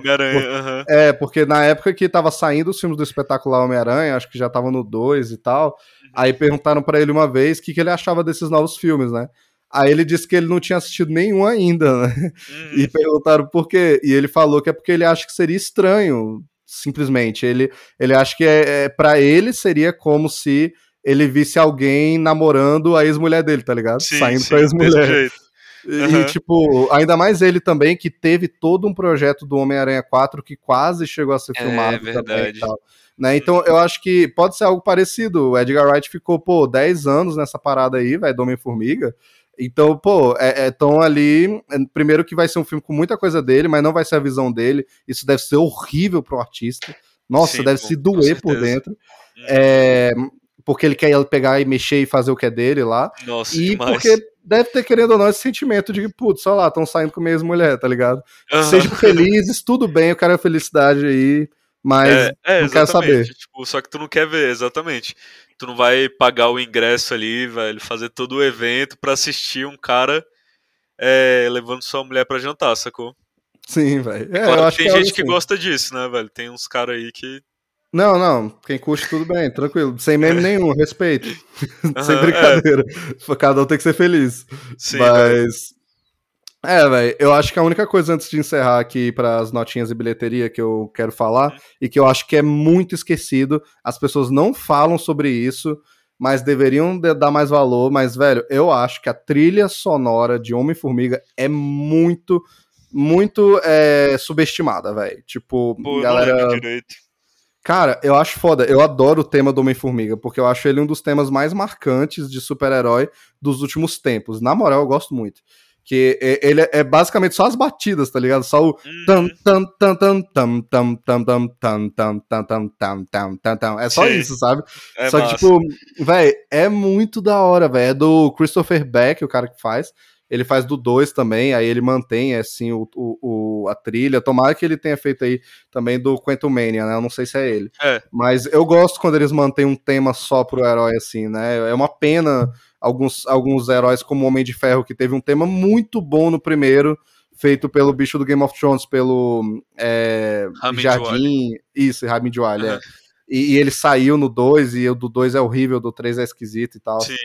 É, porque na época que tava saindo os filmes do espetacular Homem-Aranha, acho que já tava no 2 e tal. Aí perguntaram pra ele uma vez o que, que ele achava desses novos filmes, né? Aí ele disse que ele não tinha assistido nenhum ainda, né? Hum, E perguntaram por quê. E ele falou que é porque ele acha que seria estranho, simplesmente. Ele, ele acha que é, é, para ele seria como se ele visse alguém namorando a ex-mulher dele, tá ligado? sim, Saindo sim, com a ex-mulher. jeito. E, tipo, ainda mais ele também, que teve todo um projeto do Homem-Aranha 4 que quase chegou a ser É, filmado também verdade. e tal. Né? Então, eu acho que pode ser algo parecido. O Edgar Wright ficou, pô, 10 anos nessa parada aí, vai, do Homem-Formiga. Então, pô, é, é tão ali. é, Primeiro que vai ser um filme com muita coisa dele, mas não vai ser a visão dele. Isso deve ser horrível pro artista. Nossa, Sim, deve com- se doer por dentro. Hum, É, porque ele quer pegar e mexer e fazer o que é dele lá. Nossa, E demais. porque deve ter, querendo ou não, esse sentimento de que, putz, olha lá, estão saindo com a mesma mulher, tá ligado? Aham. Sejam felizes, tudo bem, eu quero a felicidade aí, mas É, é, não quero saber. Tipo, só que tu não quer ver, exatamente. Tu não vai pagar o ingresso ali, velho, fazer todo o evento pra assistir um cara é, levando sua mulher pra jantar, sacou? sim, velho. É, Claro que tem que é gente que assim. gosta disso, né, velho? Tem uns caras aí que. Não, não, quem curte tudo bem, tranquilo, sem meme nenhum, respeito, sem Aham, brincadeira. Cada um tem que ser feliz. Sim. Mas. É, velho, eu acho que a única coisa antes de encerrar aqui para as notinhas e bilheteria que eu quero falar, e que eu acho que é muito esquecido, as pessoas não falam sobre isso, mas deveriam de- dar mais valor. Mas, velho, eu acho que a trilha sonora de Homem-Formiga é muito, muito é, subestimada, velho. Tipo, Pô, galera. não direito. Cara, eu acho foda. Eu adoro o tema do Homem-Formiga, porque eu acho ele um dos temas mais marcantes de super-herói dos últimos tempos. Na moral, eu gosto muito. Que ele é basicamente só as batidas, tá ligado? Só o. É só isso, sabe? É só que, tipo, velho, é muito da hora, velho. É do Christopher Beck, o cara que faz. Ele faz do 2 também, aí ele mantém, assim, o, o, o- a trilha. Tomara que ele tenha feito aí também do Quantum Mania, né? Eu não sei se é ele. É. Mas eu gosto quando eles mantêm um tema só pro herói, assim, né? É uma pena alguns, alguns heróis, como o Homem de Ferro, que teve um tema muito bom no primeiro, feito pelo bicho do Game of Thrones, pelo é, Jardim. Isso, Ramin Djawadi, é. Aham. E, e ele saiu no 2, e o do 2 é horrível, o do 3 é esquisito e tal. Sim.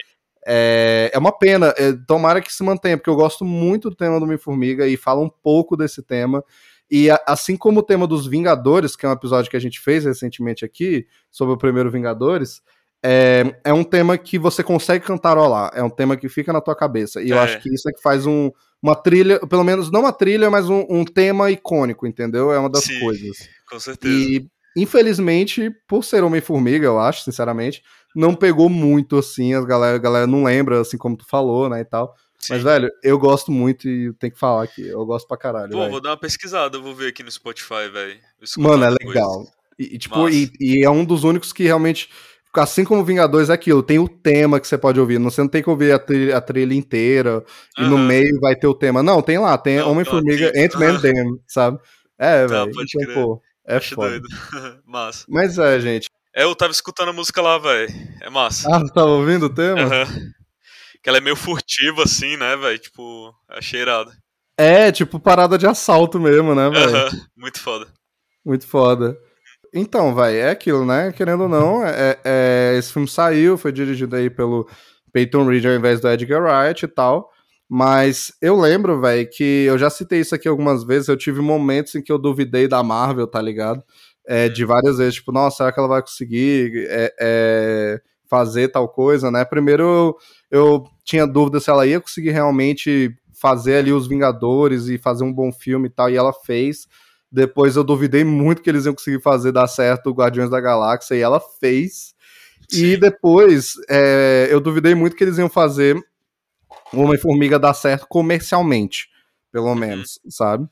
É, é uma pena, é, tomara que se mantenha, porque eu gosto muito do tema do Homem-Formiga e fala um pouco desse tema. E a- assim como o tema dos Vingadores, que é um episódio que a gente fez recentemente aqui, sobre o primeiro Vingadores, é, é um tema que você consegue cantarolar, é um tema que fica na tua cabeça. E eu É. acho que isso é que faz um, uma trilha, pelo menos não uma trilha, mas um, um tema icônico, entendeu? É uma das Sim. coisas. Com certeza. E, infelizmente, por ser Homem-Formiga, eu acho, sinceramente, não pegou muito, assim, a galera, a galera não lembra, assim como tu falou, né, e tal. Sim. Mas, velho, eu gosto muito e tem que falar aqui, eu gosto pra caralho, Pô, velho. vou dar uma pesquisada, vou ver aqui no Spotify, velho. Mano, é legal. E, e, tipo, e, e é um dos únicos que realmente, assim como Vingadores, é aquilo, tem o tema que você pode ouvir, não- você não tem que ouvir a trilha, a trilha inteira, e no meio vai ter o tema. Não, tem lá, tem Homem-Formiga, tá, tem. Ant-Man. Them, sabe? É, Tá, velho, então, crer. pô, é Acho foda. doido. massa. Mas é, gente. É, eu tava escutando a música lá, velho. É massa. Ah, tava ouvindo o tema? Aham. Que ela é meio furtiva, assim, né, velho? Tipo, achei irado. É, tipo parada de assalto mesmo, né, velho? Aham, muito foda. Muito foda. Então, vai, é aquilo, né? Querendo ou não, é, é- esse filme saiu, foi dirigido aí pelo Peyton Reed ao invés do Edgar Wright e tal. Mas eu lembro, velho, que eu já citei isso aqui algumas vezes. Eu tive momentos em que eu duvidei da Marvel, tá ligado? É, de várias vezes, tipo, nossa, será que ela vai conseguir é, é, fazer tal coisa, né? Primeiro eu, eu tinha dúvida se ela ia conseguir realmente fazer ali os Vingadores e fazer um bom filme e tal, e ela fez. Depois eu duvidei muito que eles iam conseguir fazer dar certo o Guardiões da Galáxia, e ela fez. E Sim. depois é, eu duvidei muito que eles iam fazer o Homem-Formiga dar certo comercialmente, pelo menos, sabe?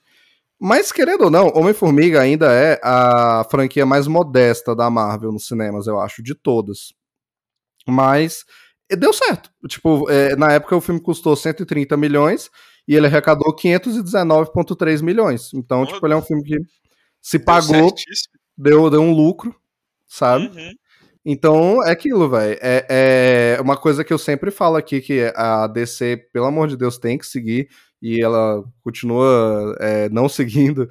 Mas, querendo ou não, Homem-Formiga ainda é a franquia mais modesta da Marvel nos cinemas, eu acho, de todas. Mas deu certo. Tipo, é, na época o filme custou 130 milhões e ele arrecadou 519,3 milhões. Então, Olha. tipo, ele é um filme que se Deu pagou, certíssimo. deu, deu um lucro, sabe? Uhum. Então, é aquilo, velho. É, é uma coisa que eu sempre falo aqui, que a DC, pelo amor de Deus, tem que seguir, e ela continua é, não seguindo.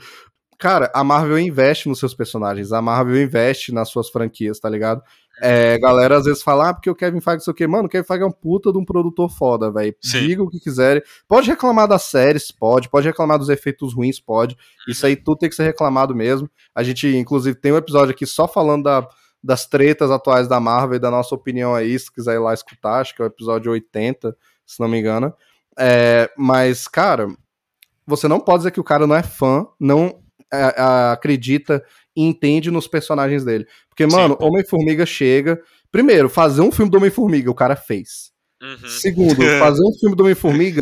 Cara, a Marvel investe nos seus personagens, a Marvel investe nas suas franquias, tá ligado? É, galera às vezes fala, ah, porque o Kevin Feige, sei o quê. Mano, o Kevin Feige é um puta de um produtor foda, velho. Diga o que quiserem. Pode reclamar das séries, pode. Pode reclamar dos efeitos ruins, pode. Isso aí tudo tem que ser reclamado mesmo. A gente, inclusive, tem um episódio aqui só falando da, das tretas atuais da Marvel e da nossa opinião aí, se quiser ir lá escutar, acho que é o episódio 80, se não me engano. É, mas, cara, você não pode dizer que o cara não é fã, não é, acredita e entende nos personagens dele. Porque, mano. Homem-Formiga chega. Primeiro, fazer um filme do Homem-Formiga, o cara fez. Uhum. Segundo, fazer um filme do Homem-Formiga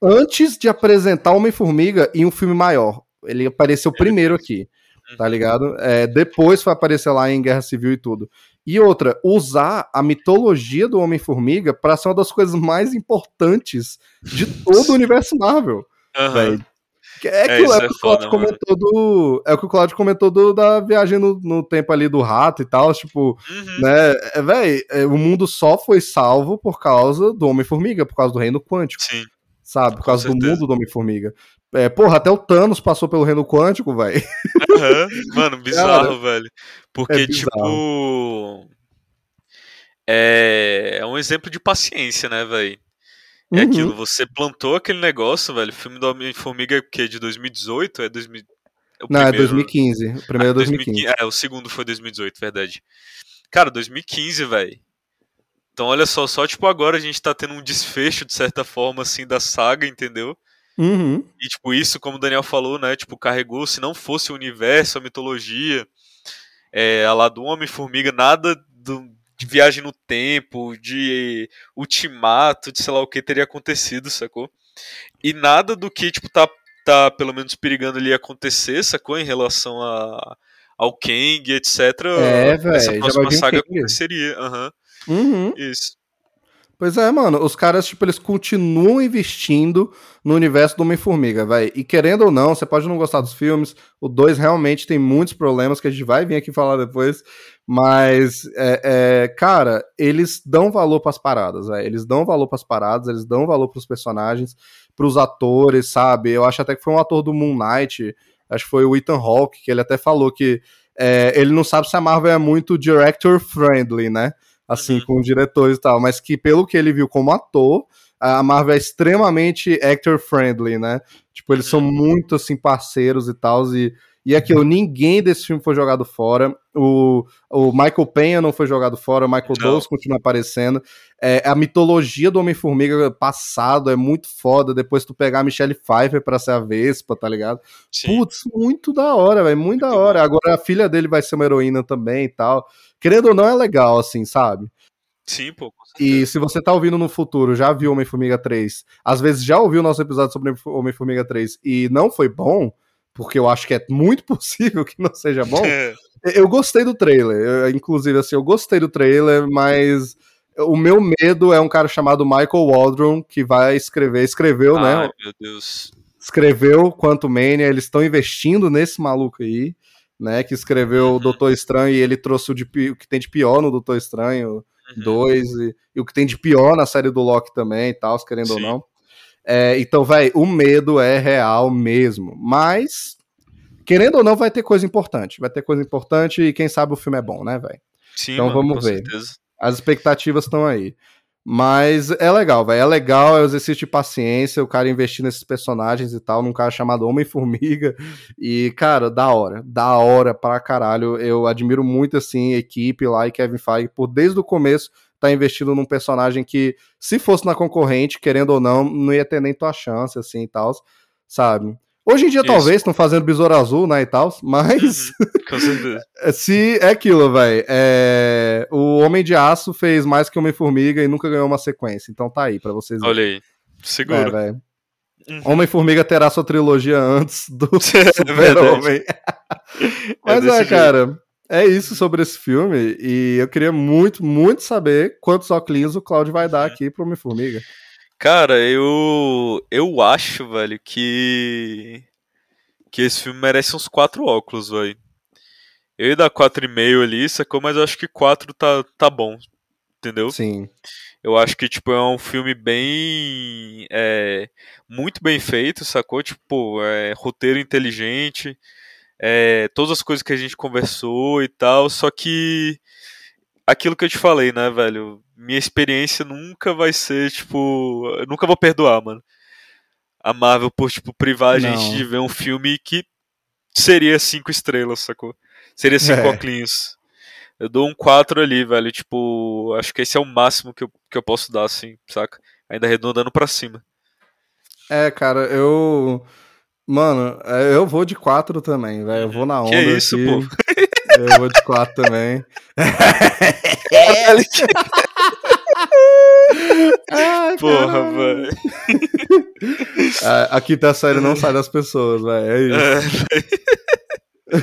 antes de apresentar Homem-Formiga em um filme maior. Ele apareceu primeiro aqui. Tá ligado? É, depois foi aparecer lá em Guerra Civil e tudo. E outra, usar a mitologia do Homem-Formiga pra ser uma das coisas mais importantes de todo o universo Marvel. Que É, É, isso é, é que o Claudio comentou do. É o que o Claudio comentou do, da viagem no, no tempo ali do rato e tal. Tipo, Uhum. né? É, véi, é, o mundo só foi salvo por causa do Homem-Formiga, por causa do reino quântico, Sim. Sabe? Por causa do mundo do Homem-Formiga. É, porra, até o Thanos passou pelo reino quântico, velho. Aham. Mano, bizarro, velho. Porque, é bizarro. tipo. É... é um exemplo de paciência, né, velho? É Uhum. aquilo, você plantou aquele negócio, velho. O filme do Homem-Formiga é o quê? De 2018? É 2000... é o Não, é primeiro, 2015. O primeiro é Ah, 2015. É, o segundo foi 2018, verdade. Cara, 2015, velho. Então, olha só, só tipo agora a gente tá tendo um desfecho, de certa forma, assim, da saga, entendeu? Uhum. E, tipo, isso, como o Daniel falou, né? Tipo, carregou, se não fosse o universo, a mitologia, é, a lá do Homem-Formiga, nada do- de viagem no tempo, de ultimato, de sei lá o que teria acontecido, sacou? E nada do que, tipo, tá, tá pelo menos perigando ali acontecer, sacou? Em relação a, ao Kang, etc. É, véi, Essa próxima saga Kang. aconteceria. Aham, Uhum. Isso. Pois é, mano, os caras, tipo, eles continuam investindo no universo do Homem-Formiga, velho. E querendo ou não, você pode não gostar dos filmes, o 2 realmente tem muitos problemas que a gente vai vir aqui falar depois, mas, é, é, cara, eles dão valor pras paradas, velho. Eles dão valor pras paradas, eles dão valor pros personagens, pros atores, sabe? Eu acho até que foi um ator do Moon Knight, acho que foi o Ethan Hawke, que ele até falou que é, ele não sabe se a Marvel é muito director friendly, né? Assim, Uhum. com diretores e tal, mas que pelo que ele viu como ator, a Marvel é extremamente actor friendly, né? Tipo, eles são muito, assim, parceiros e tal, e, e aquilo, ninguém desse filme foi jogado fora, o, o Michael Penha não foi jogado fora, o Michael. Douglas continua aparecendo, é, a mitologia do Homem-Formiga passado é muito foda, depois tu pegar a Michelle Pfeiffer pra ser a Vespa, tá ligado? Sim. Putz, muito da hora, velho, muito da hora. Agora a filha dele vai ser uma heroína também e tal. Querendo ou não, é legal, assim, sabe? Sim, pô. E se você tá ouvindo no futuro, já viu Homem-Formiga 3, às vezes já ouviu o nosso episódio sobre Homem-Formiga 3 e não foi bom, porque eu acho que é muito possível que não seja bom, eu gostei do trailer. Eu, inclusive, assim, eu gostei do trailer, mas o meu medo é um cara chamado Michael Waldron, que vai escrever, escreveu, né? Ai, meu Deus. escreveu Quantum Mania, eles estão investindo nesse maluco aí, né, que escreveu Uhum. o Doutor Estranho e ele trouxe o, de o que tem de pior no Doutor Estranho Uhum. 2 e, e o que tem de pior na série do Loki também e tal, querendo ou Sim. não. É, então, velho, o medo é real mesmo. Mas, querendo ou não, vai ter coisa importante. Vai ter coisa importante e quem sabe o filme é bom, né, velho? Sim, Então mano, vamos com ver. certeza. As expectativas estão aí. Mas é legal, velho. É legal, é exercício de paciência, o cara investir nesses personagens e tal, num cara chamado Homem-Formiga. E, cara, da hora. Da hora pra caralho. Eu admiro muito, assim, a equipe lá e Kevin Feige por, desde o começo, tá investindo num personagem que, se fosse na concorrente, querendo ou não, não ia ter nem tua chance, assim, e tal, sabe? Hoje em dia, Isso. talvez, estão fazendo Besouro Azul, né, e tal, mas... Com certeza. Se é aquilo, velho. É... O Homem de Aço fez mais que Homem-Formiga e nunca ganhou uma sequência. Então tá aí pra vocês verem. Olha aí. É, Seguro. velho. Uhum. Homem-Formiga terá sua trilogia antes do É Super-Homem. Mas é, jeito. cara. É isso sobre esse filme. E eu queria muito, muito saber quantos óculos o Claudio vai Uhum. dar aqui pro Homem-Formiga. Cara, eu. Eu acho, velho, que. Que esse filme merece uns quatro óculos, velho. Eu ia dar 4,5 ali, sacou? Mas eu acho que 4 tá, tá bom. Entendeu? Sim. Eu acho que, tipo, é um filme bem. É, muito bem feito, sacou? Tipo, é, roteiro inteligente, é, todas as coisas que a gente conversou e tal, só que. Aquilo que eu te falei, né, velho? Minha experiência nunca vai ser, tipo. Eu nunca vou perdoar, mano. A Marvel por, tipo, privar a gente Não. de ver um filme que seria cinco estrelas, sacou? Seria cinco É. óculos. Eu dou um 4 ali, velho. Tipo, acho que esse é o máximo que eu, que eu posso dar, assim, saca? Ainda arredondando pra cima. É, cara, eu. Mano, é, eu vou de quatro também, velho. Eu vou na onda. Que isso, aqui. pô? Eu vou de quatro também. Ai, Porra, caralho. velho. Ah, A quinta série não sai das pessoas, velho. É isso. É.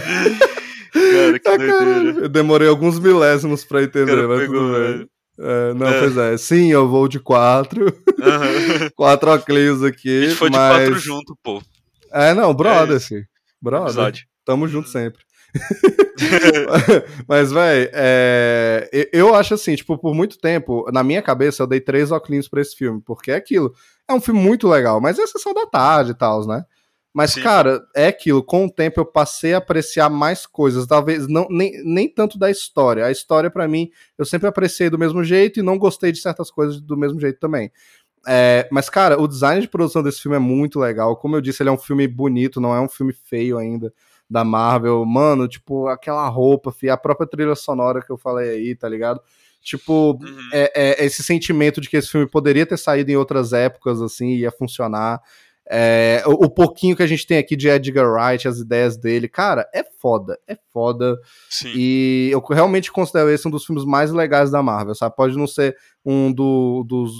Cara, que Ah, doideira. eu demorei alguns milésimos pra entender, cara mas pegou, tudo bem. velho. É, não, É. pois é. Sim, eu vou de quatro. Aham. quatro A aqui. gente foi de mas... quatro junto, pô. É, não, brother, É sim. Brother. Amizade. Tamo junto sempre. Mas, véi, é, eu acho assim, tipo, por muito tempo, na minha cabeça, eu dei três óculos pra esse filme, porque é aquilo. É um filme muito legal, mas é sessão da tarde e tal, né? Mas, Sim. cara, é aquilo. Com o tempo eu passei a apreciar mais coisas. Talvez não nem, nem tanto da história. A história, pra mim, eu sempre apreciei do mesmo jeito e não gostei de certas coisas do mesmo jeito também. É, mas, cara, o design de produção desse filme é muito legal. Como eu disse, ele é um filme bonito, não é um filme feio ainda da Marvel. Mano, tipo, aquela roupa, fi, a própria trilha sonora que eu falei aí, tá ligado? Tipo, Uhum. é, é esse sentimento de que esse filme poderia ter saído em outras épocas, assim, ia funcionar. É, o, o pouquinho que a gente tem aqui de Edgar Wright, as ideias dele, cara, é foda, é foda. Sim. E eu realmente considero esse um dos filmes mais legais da Marvel, sabe? Pode não ser um do- dos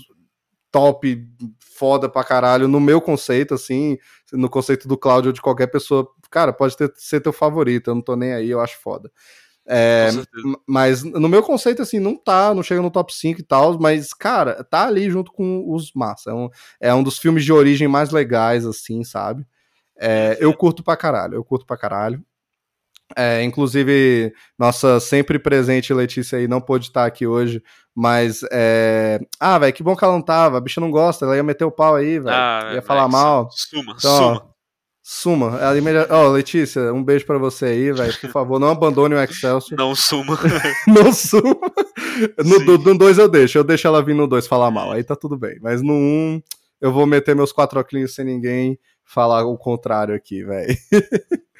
top foda pra caralho no meu conceito, assim, no conceito do Cláudio ou de qualquer pessoa. Cara, pode ter, ser teu favorito, eu não tô nem aí, eu acho foda. É, mas no meu conceito, assim, não tá, não chega no top 5 e tal, mas, cara, tá ali junto com os massa. É um, é um dos filmes de origem mais legais, assim, sabe? É, eu curto pra caralho, eu curto pra caralho. É, inclusive, nossa sempre presente Letícia aí não pôde estar aqui hoje, mas é... Ah, velho, que bom que ela não tava. A bicha não gosta, ela ia meter o pau aí, velho. Ah, ia falar mal. Suma, Então, ó, suma. Suma. Ela imedi- Ó, Letícia, um beijo pra você aí, velho. Por favor, não abandone o Excelsior. Não suma. não suma. No Sim. 2 no dois eu deixo, eu deixo ela vir no 2 falar mal, aí tá tudo bem. Mas no 1, um, eu vou meter meus quatro óculos sem ninguém falar o contrário aqui, velho.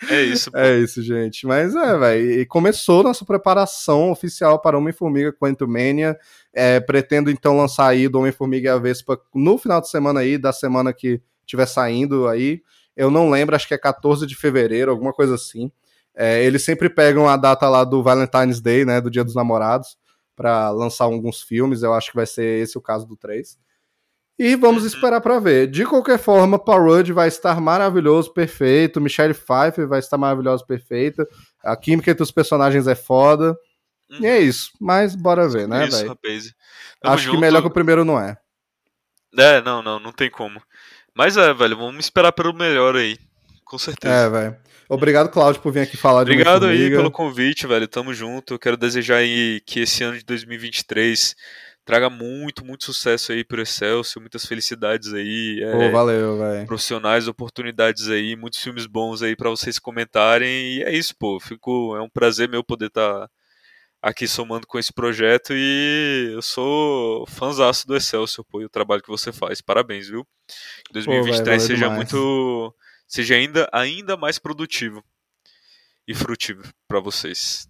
É isso, pô. É isso, gente. Mas é, velho. E começou nossa preparação oficial para Homem-Formiga Quantumania. É, pretendo então lançar aí do Homem-Formiga e a Vespa no final de semana aí, da semana que tiver saindo aí. Eu não lembro, acho que é 14 de fevereiro, alguma coisa assim. É, eles sempre pegam a data lá do Valentine's Day, né? Do Dia dos Namorados, para lançar alguns filmes. Eu acho que vai ser esse o caso do 3. E vamos esperar para ver. De qualquer forma, Paul Rudd vai estar maravilhoso, perfeito. Michelle Pfeiffer vai estar maravilhosa, perfeita. A química entre os personagens é foda. E é isso. Mas bora ver, né, velho? Acho que junto. melhor que o primeiro não é. É, não, não, não tem como. Mas é, velho, vamos esperar pelo melhor aí. Com certeza. É, velho. Obrigado, Cláudio, por vir aqui falar de Obrigado aí pelo convite, velho. Tamo junto. Eu quero desejar aí que esse ano de 2023 traga muito, muito sucesso aí pro Excelsior, muitas felicidades aí. Pô, é, valeu, velho. profissionais, oportunidades aí, muitos filmes bons aí pra vocês comentarem. E é isso, pô. Fico, é um prazer meu poder estar aqui somando com esse projeto e eu sou fãzaço do Excelsior, pô, e o trabalho que você faz. Parabéns, viu? Que 2023 valeu seja demais. muito seja ainda ainda mais produtivo e frutível pra vocês.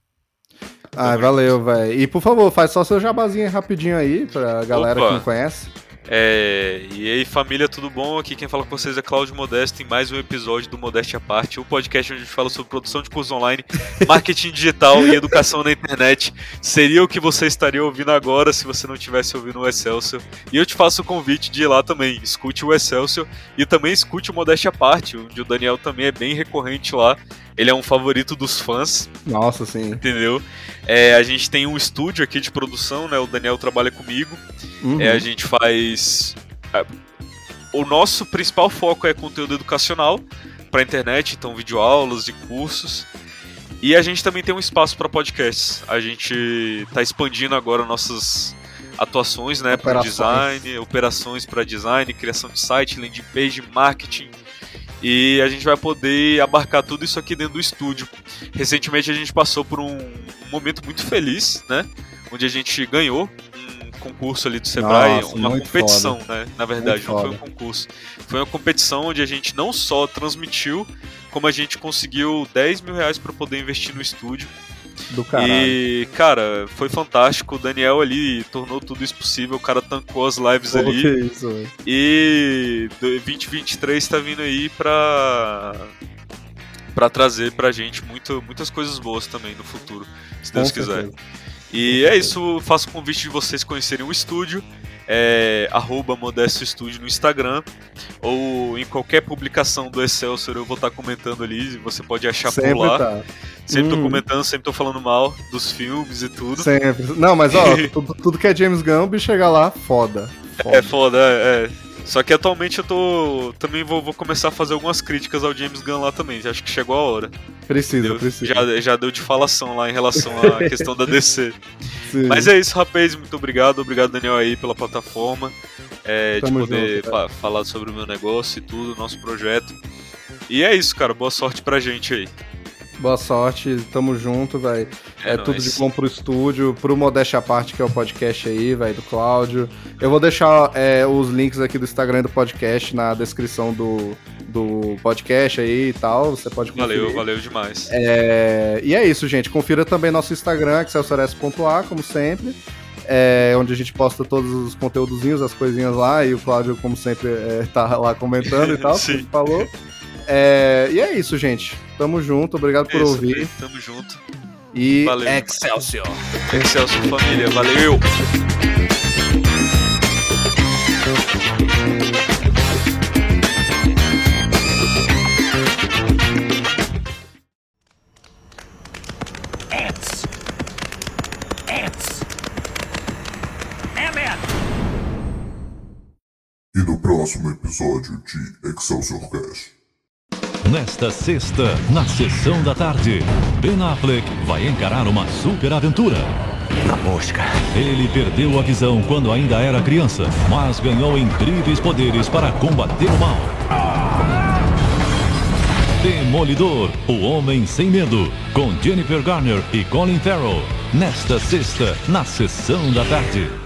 Ah, valeu, velho. E por favor, faz só seu jabazinho rapidinho aí pra galera Opa. que não conhece. É, e aí, família, tudo bom? Aqui quem fala com vocês é Cláudio Modesto em mais um episódio do Modéstia à Parte, o podcast onde a gente fala sobre produção de cursos online, marketing digital e educação na internet. Seria o que você estaria ouvindo agora se você não tivesse ouvindo o Excelsior. E eu te faço o convite de ir lá também, escute o Excelsior e também escute o Modéstia à Parte, onde o Daniel também é bem recorrente lá. Ele é um favorito dos fãs, Nossa, sim. entendeu? É, a gente tem um estúdio aqui de produção, né? O Daniel trabalha comigo. Uhum. É, a gente faz. é, O nosso principal foco é conteúdo educacional para internet, então videoaulas e cursos. E a gente também tem um espaço para podcasts. A gente está expandindo agora nossas atuações, né, para design, operações para design, criação de site, landing page, marketing. E a gente vai poder abarcar tudo isso aqui dentro do estúdio. Recentemente a gente passou por um, momento muito feliz, né? Onde a gente ganhou um concurso ali do Sebrae, Nossa, uma competição, né? Na verdade, Muito não foi um foda. concurso. Foi uma competição onde a gente não só transmitiu, como a gente conseguiu 10 mil reais para poder investir no estúdio. Do caralho. E, cara, foi fantástico. O Daniel ali tornou tudo isso possível. O cara tancou as lives Pô, ali. que isso. E do- 2023 tá vindo aí pra para trazer pra gente muito, muitas coisas boas também no futuro, se Com Deus quiser. certeza. E é isso, faço o convite de vocês conhecerem o estúdio, é, arroba Modesto Estúdio no Instagram, ou em qualquer publicação do Excelsior eu vou estar comentando ali, você pode achar Sempre por lá. tá. Sempre tô Hum. comentando, sempre tô falando mal dos filmes e tudo. Sempre. Não, mas ó, tudo, tudo que é James Gunn, o bicho chega lá, foda. É foda, é. é. Só que atualmente eu tô. Também vou, vou começar a fazer algumas críticas ao James Gunn lá também. Acho que chegou a hora. Precisa, Deu- precisa. já, já deu de falação lá em relação à questão da DC. Sim. Mas é isso, rapaz. Muito obrigado. Obrigado, Daniel, aí pela plataforma. é, de poder junto, fa- falar sobre o meu negócio e tudo, nosso projeto. E é isso, cara. Boa sorte pra gente aí. Boa sorte, tamo junto, velho. É, tudo nóis. de bom pro estúdio, pro Modéstia à Parte, que é o podcast aí, velho, do Cláudio. Eu vou deixar é, os links aqui do Instagram e do podcast na descrição do, do podcast aí e tal. Você pode conferir. Valeu, valeu demais. É, e é isso, gente. Confira também nosso Instagram, excelsiores.a, como sempre. É, onde a gente posta todos os conteúdozinhos, as coisinhas lá, e o Cláudio, como sempre, é, tá lá comentando e tal, Sim. falou. É, e é isso, gente. Tamo junto, obrigado por É isso, ouvir. rapaz. Tamo junto. E Valeu. Excelsior! Excelso família. Valeu! Ants. Ants. Ant-Man. E no próximo episódio de Excelsior Cast. Nesta sexta, na sessão da tarde, Ben Affleck vai encarar uma super aventura. A mosca. Ele perdeu a visão quando ainda era criança, mas ganhou incríveis poderes para combater o mal. Demolidor, o Homem Sem Medo, com Jennifer Garner e Colin Farrell. Nesta sexta, na sessão da tarde.